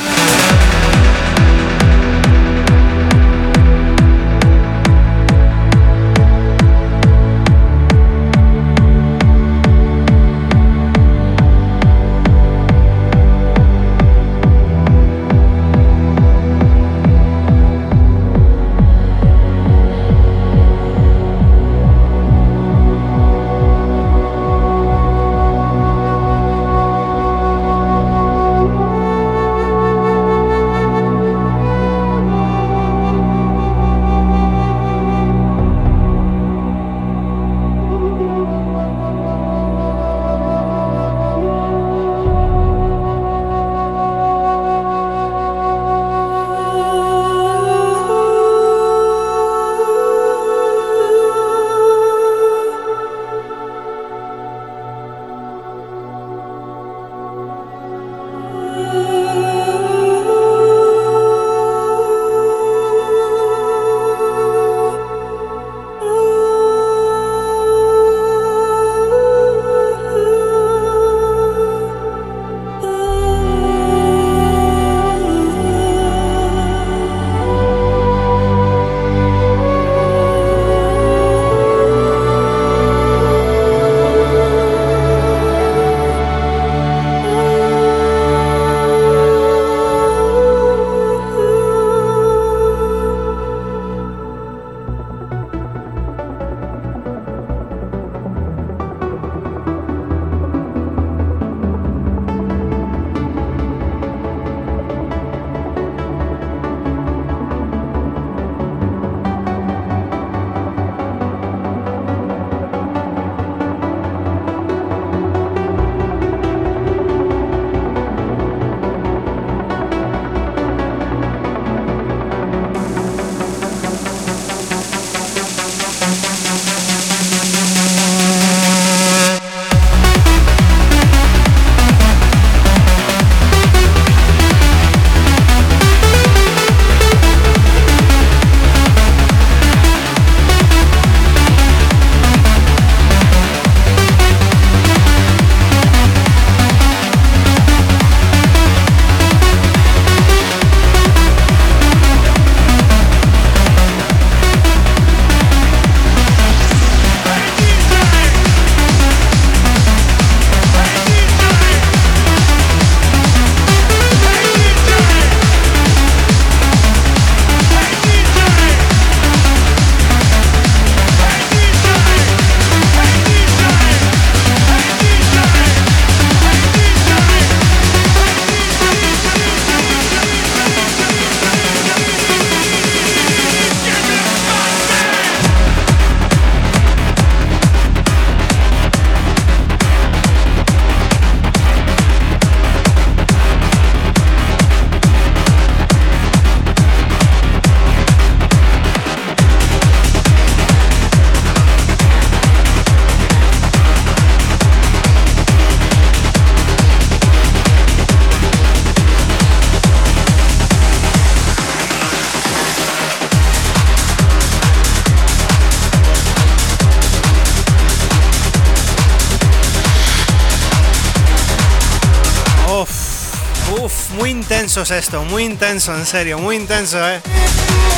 Intenso es esto, muy intenso, en serio, muy intenso, eh.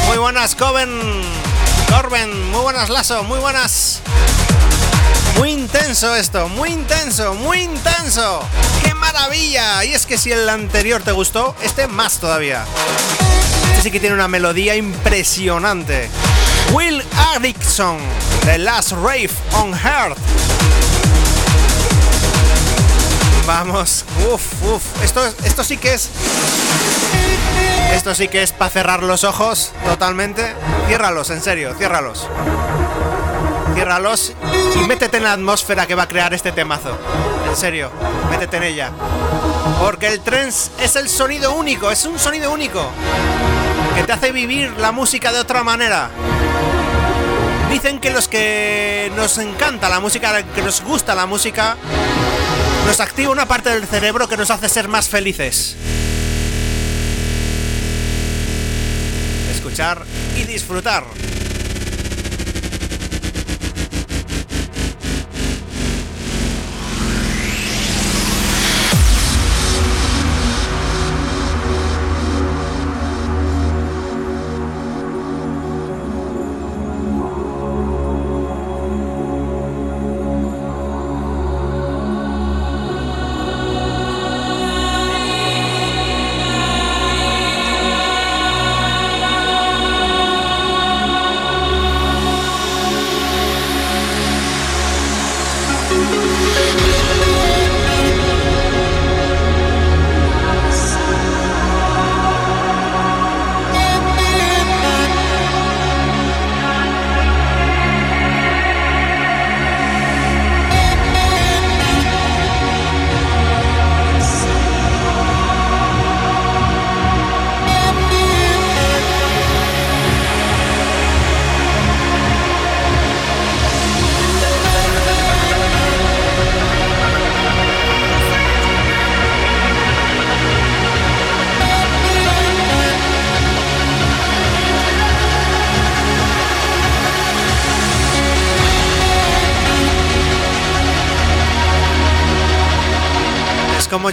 Muy buenas, Coven, Corben, muy buenas, Lazo, muy buenas. Muy intenso esto, muy intenso, muy intenso. ¡Qué maravilla! Y es que si el anterior te gustó, este más todavía. Este que tiene una melodía impresionante. Will Erickson, The Last Rave on Earth. Vamos, uff, uff. Esto, esto sí que es. Esto sí que es para cerrar los ojos totalmente. Ciérralos, en serio, ciérralos. Ciérralos y métete en la atmósfera que va a crear este temazo. En serio, métete en ella. Porque el trance es el sonido único, es un sonido único. Que te hace vivir la música de otra manera. Dicen que los que nos encanta la música, que nos gusta la música, nos activa una parte del cerebro que nos hace ser más felices. Escuchar y disfrutar.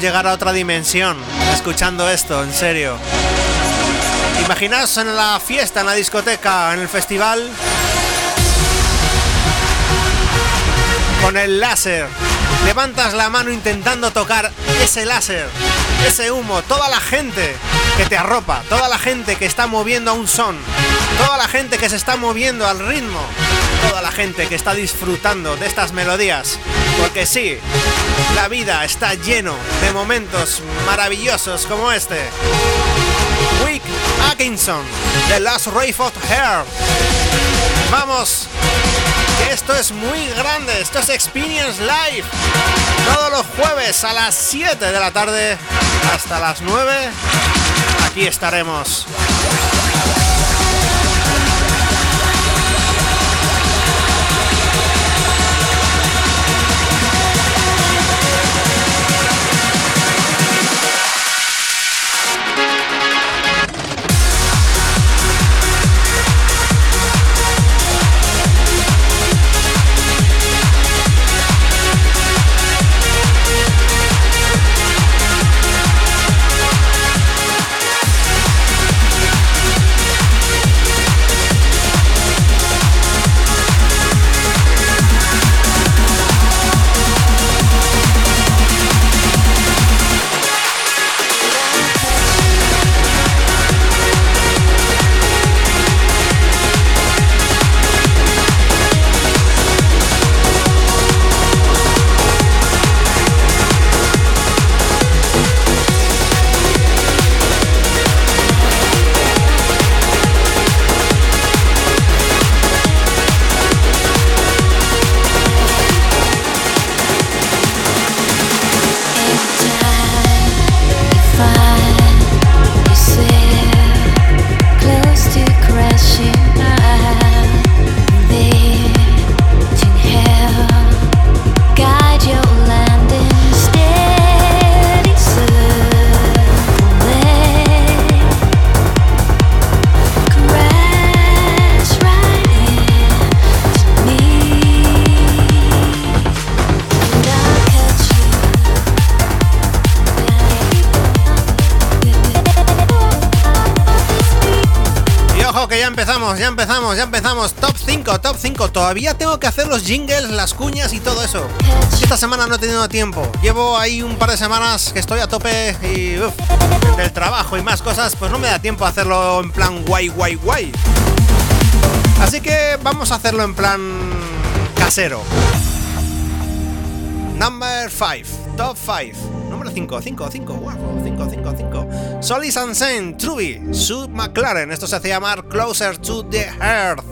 Llegar a otra dimensión escuchando esto, en serio. Imaginaos en la fiesta, en la discoteca, en el festival, con el láser. Levantas la mano intentando tocar ese láser, ese humo, toda la gente que te arropa, toda la gente que está moviendo a un son, toda la gente que se está moviendo al ritmo, toda la gente que está disfrutando de estas melodías. Porque sí, la vida está lleno de momentos maravillosos como este. Wick Atkinson, The Last Rave of Hair. Vamos, esto es muy grande, esto es Experience Live. Todos los jueves a las 7 de la tarde hasta las 9. Aquí estaremos.
Empezamos, ya empezamos, ya empezamos. Top 5, top 5. Todavía tengo que hacer los jingles, las cuñas y todo eso. Esta semana no he tenido tiempo. Llevo ahí un par de semanas que estoy a tope y uf, del trabajo y más cosas, pues no me da tiempo a hacerlo en plan guay, guay, guay. Así que vamos a hacerlo en plan casero. Number 5, top 5. 5, 5, 5, wow, 5, 5, 5. Solis Unsane, Truby, Sue McLaren. Esto se hace llamar Closer to the Earth.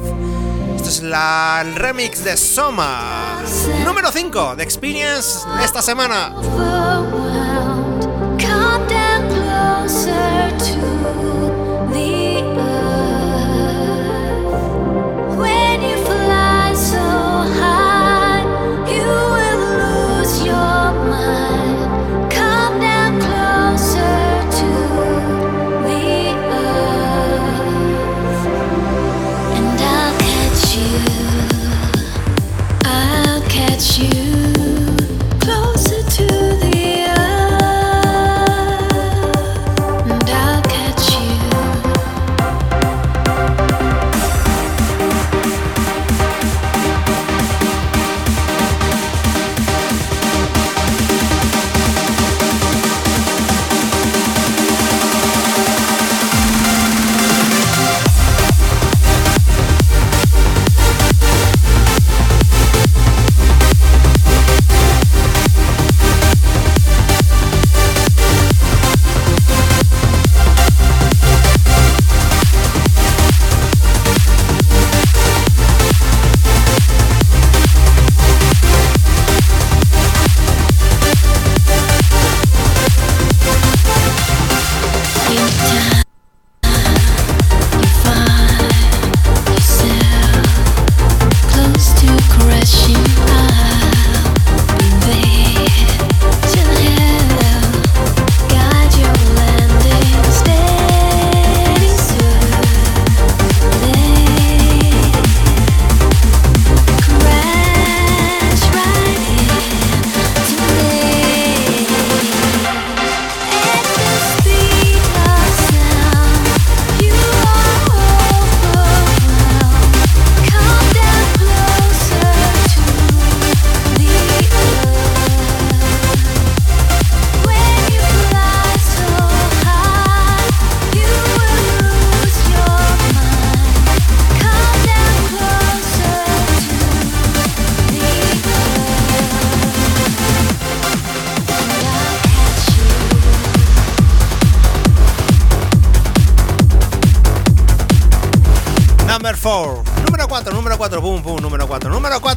Esto es la, el remix de Soma. Número 5 de Experience esta semana.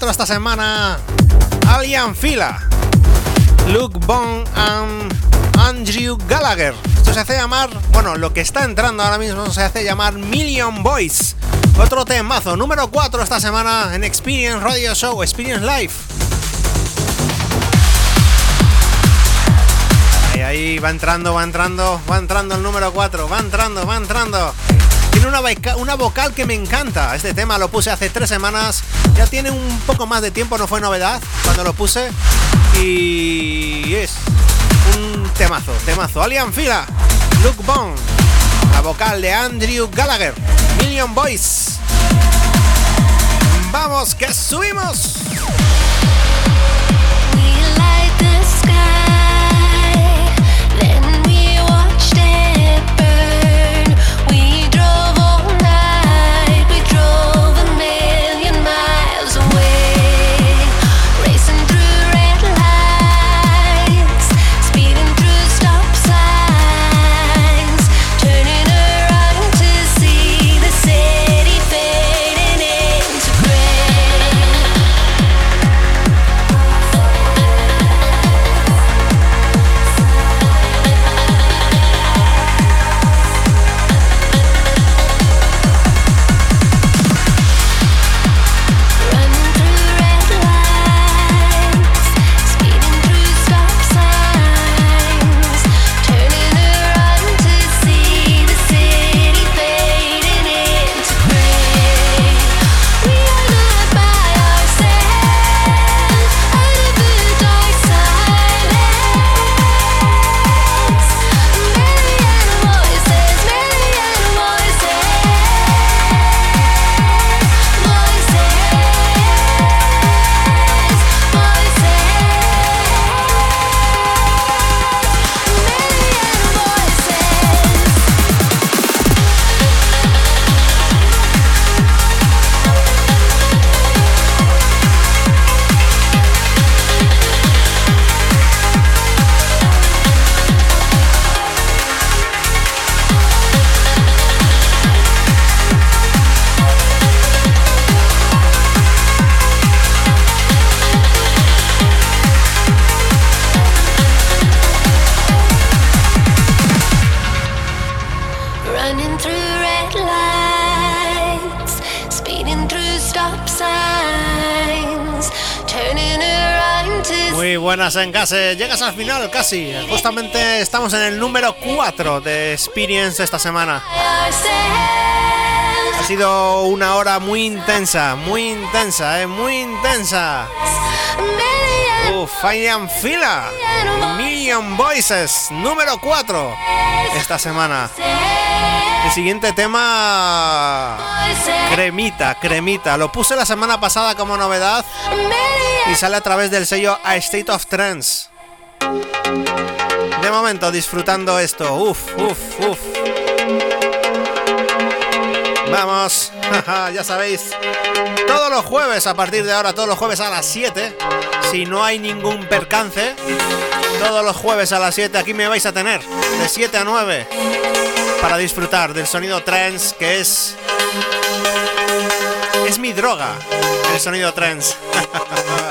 Esta semana Alien Fila, Luke Bond and Andrew Gallagher. Esto se hace llamar, bueno, lo que está entrando ahora mismo se hace llamar Million Boys. Otro temazo, número 4 esta semana en Experience Radio Show, Experience Live. Ahí, ahí, va entrando, va entrando, va entrando el número 4, va entrando, va entrando. Tiene una, una vocal que me encanta. Este tema lo puse hace tres semanas ya tiene un poco más de tiempo, no fue novedad cuando lo puse. Y es un temazo, temazo. Alien Fila, Luke Bond, la vocal de Andrew Gallagher, Million Boys. Vamos, que subimos.
En casa. Llegas al final casi. Justamente estamos en el número 4 de Experience esta semana. Ha sido una hora muy intensa, muy intensa, eh, muy intensa. Uf, Fine Fila, Million Voices, número 4 esta semana. El siguiente tema, cremita, cremita. Lo puse la semana pasada como novedad y sale a través del sello A State of Trance. De momento disfrutando esto. Uf, uf, uf. Vamos, ya sabéis. Todos los jueves, a partir de ahora, todos los jueves a las 7. Si no hay ningún percance, todos los jueves a las 7 aquí me vais a tener. De 7 a 9. Para disfrutar del sonido trance que es. Es mi droga. El sonido trance. <laughs>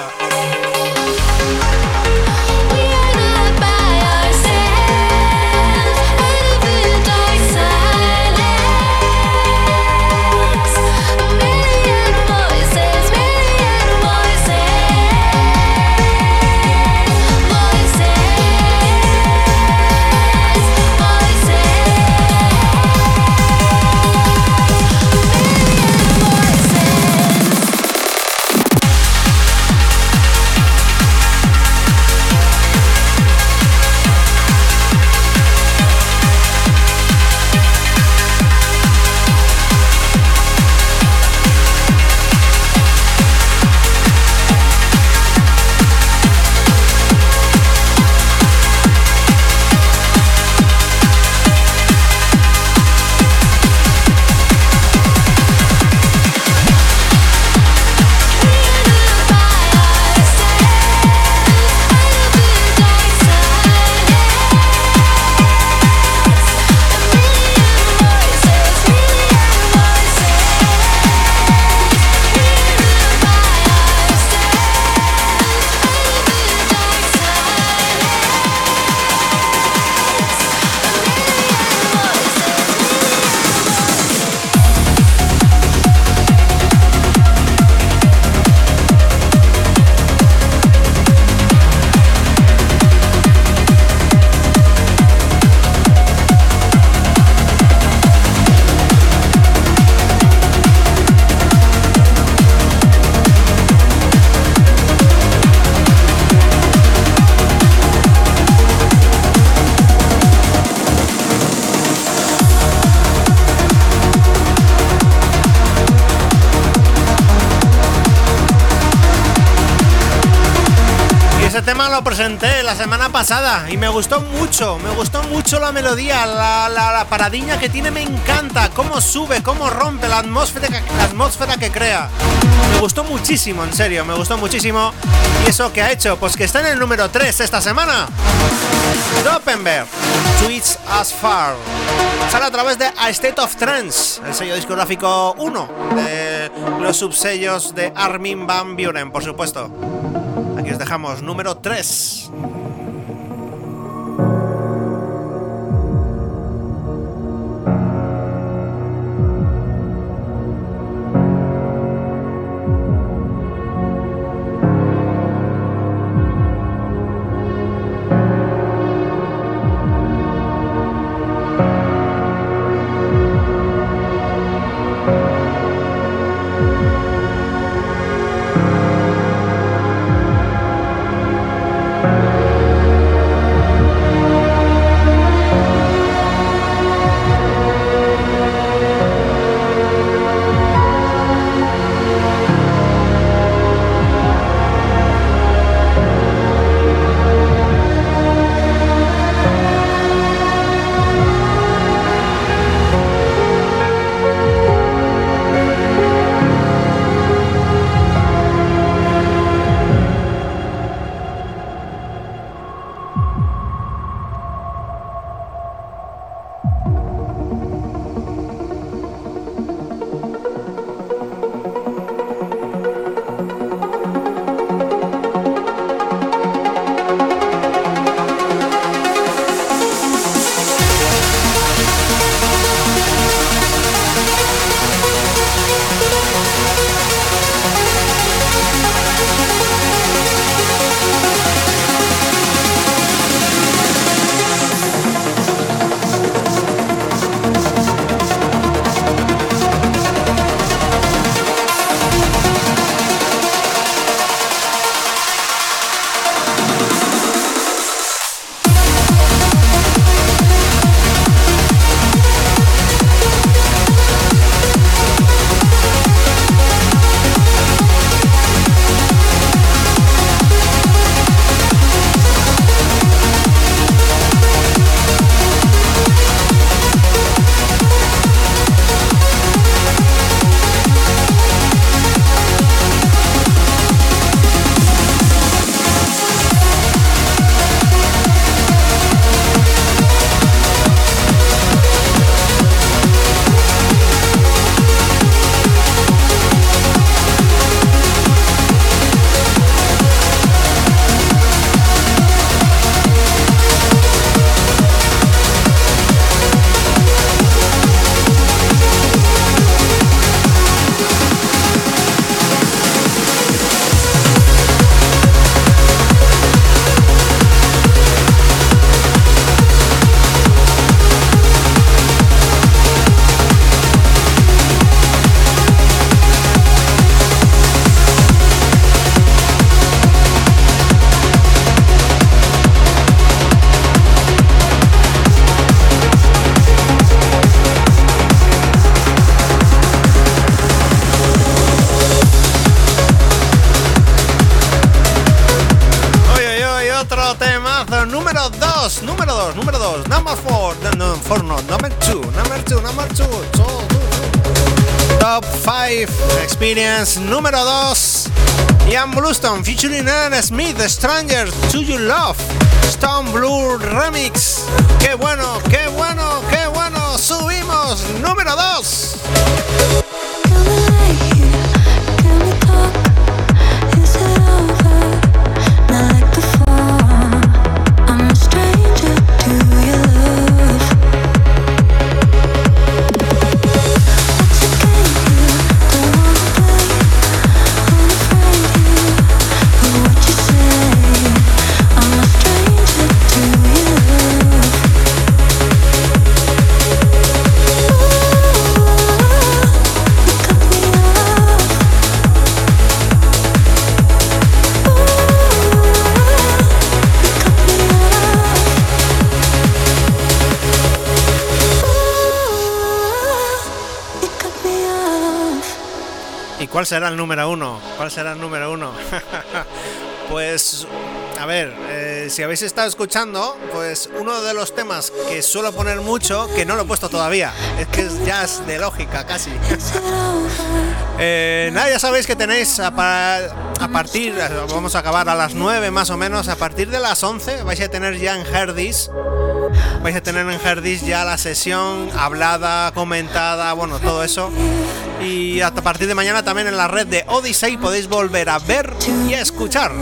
pasada y me gustó mucho, me gustó mucho la melodía, la, la, paradiña que tiene me encanta, cómo sube, cómo rompe la atmósfera, la atmósfera que crea. Me gustó muchísimo, en serio, me gustó muchísimo. ¿Y eso que ha hecho? Pues que está en el número 3 esta semana. Doppenberg, Tweets as Far. Sale a través de A State of Trance, el sello discográfico 1 de los subsellos de Armin Van Buren, por supuesto. Aquí os dejamos número 3. Número 2 Ian Bluestone featuring Aaron Smith Stranger to You Love Stone Blue Remix ¡Qué bueno, qué bueno, qué bueno! ¡Subimos! ¡Número 2! ¿Cuál será el número uno? ¿Cuál será el número uno? <laughs> pues, a ver, eh, si habéis estado escuchando, pues uno de los temas que suelo poner mucho, que no lo he puesto todavía, es que es jazz de lógica casi. <laughs> eh, nada, ya sabéis que tenéis a, partir, vamos a acabar a las 9 más o menos, a partir de las 11 vais a tener ya en Herdis vais a tener en Herdis ya la sesión hablada, comentada, bueno, todo eso. Y a partir de mañana también en la red de Odyssey podéis volver a ver y a escuchar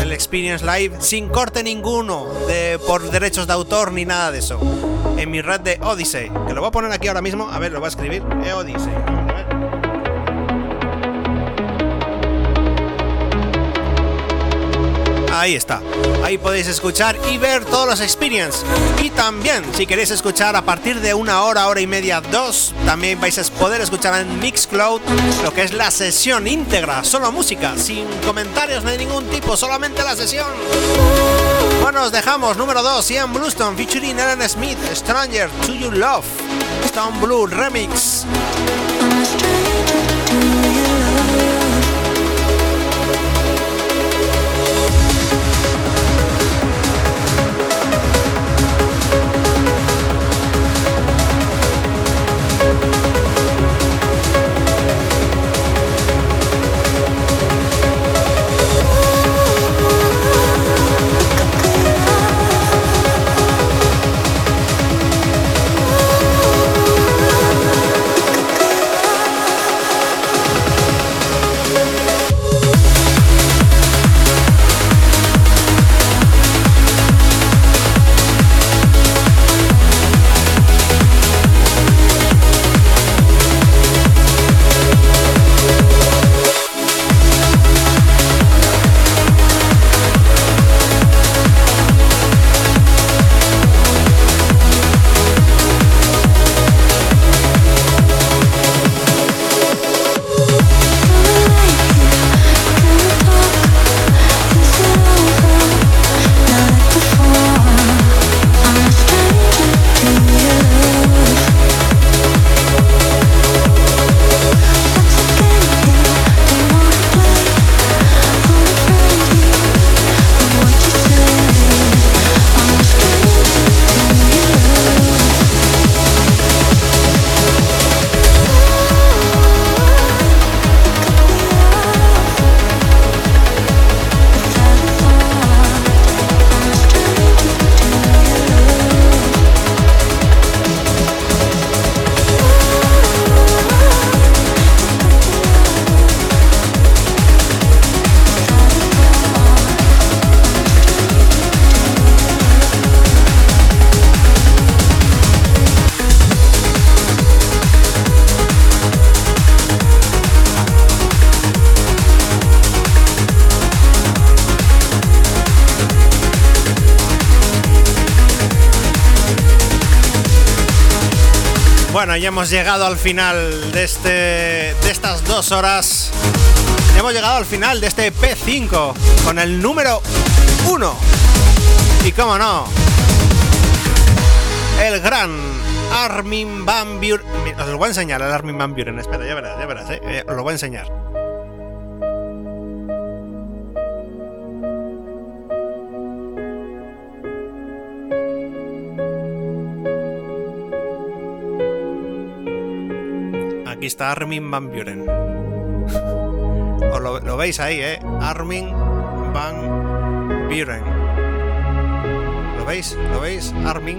el Experience Live sin corte ninguno de, por derechos de autor ni nada de eso. En mi red de Odyssey, que lo voy a poner aquí ahora mismo, a ver, lo voy a escribir, e Odyssey. Ahí está. Ahí podéis escuchar y ver todos los experience. Y también, si queréis escuchar a partir de una hora, hora y media, dos, también vais a poder escuchar en Mixcloud lo que es la sesión íntegra, solo música, sin comentarios de ningún tipo, solamente la sesión. Bueno, os dejamos. Número 2, Ian Bluestone featuring Aaron Smith, Stranger to You Love, Stone Blue Remix. Hemos llegado al final de, este, de estas dos horas. Hemos llegado al final de este P5 con el número 1. Y cómo no, el gran Armin Van Buren. Os lo voy a enseñar al Armin Van Buren. Espera, ya verás, ya verás, eh. eh os lo voy a enseñar. Armin Van Buren. <laughs> Os lo, lo veis ahí, ¿eh? Armin Van Buren. ¿Lo veis? ¿Lo veis? Armin.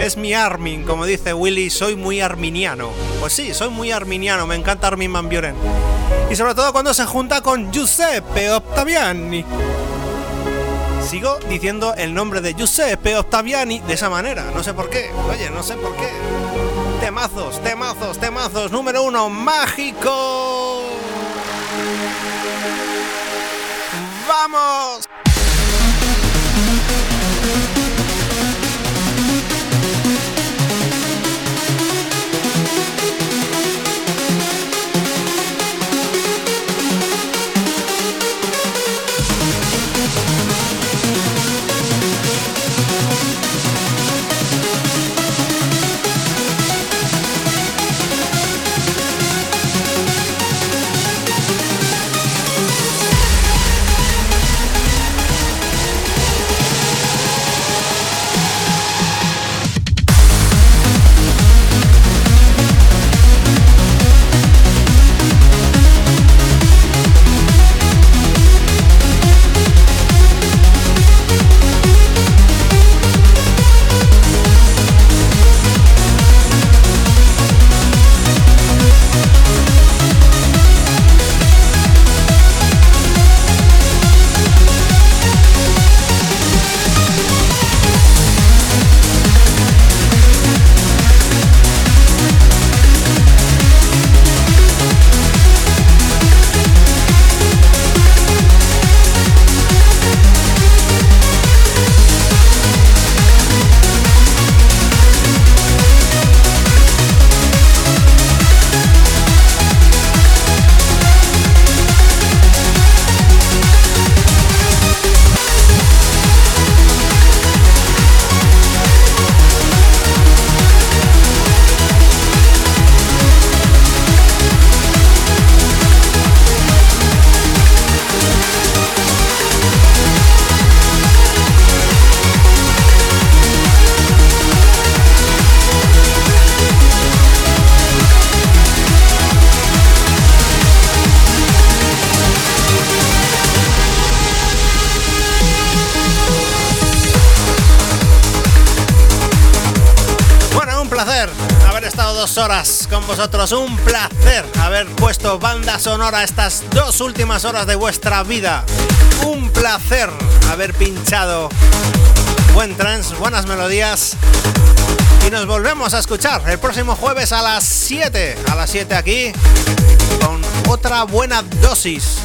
Es mi Armin, como dice Willy, soy muy arminiano. Pues sí, soy muy arminiano, me encanta Armin Van Buren. Y sobre todo cuando se junta con Giuseppe Ottaviani. Sigo diciendo el nombre de Giuseppe Ottaviani de esa manera, no sé por qué. Oye, no sé por qué. Temazos, temazos, temazos. Número uno, mágico. ¡Vamos! Vosotros. Un placer haber puesto banda sonora estas dos últimas horas de vuestra vida. Un placer haber pinchado buen trance, buenas melodías. Y nos volvemos a escuchar el próximo jueves a las 7. A las 7 aquí. Con otra buena dosis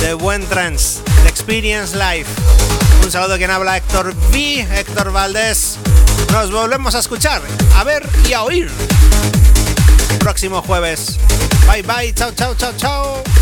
de buen trance. De Experience Life. Un saludo a quien habla Héctor V. Héctor Valdés. Nos volvemos a escuchar, a ver y a oír. Próximo jueves. Bye bye, chao, chao, chao, chao.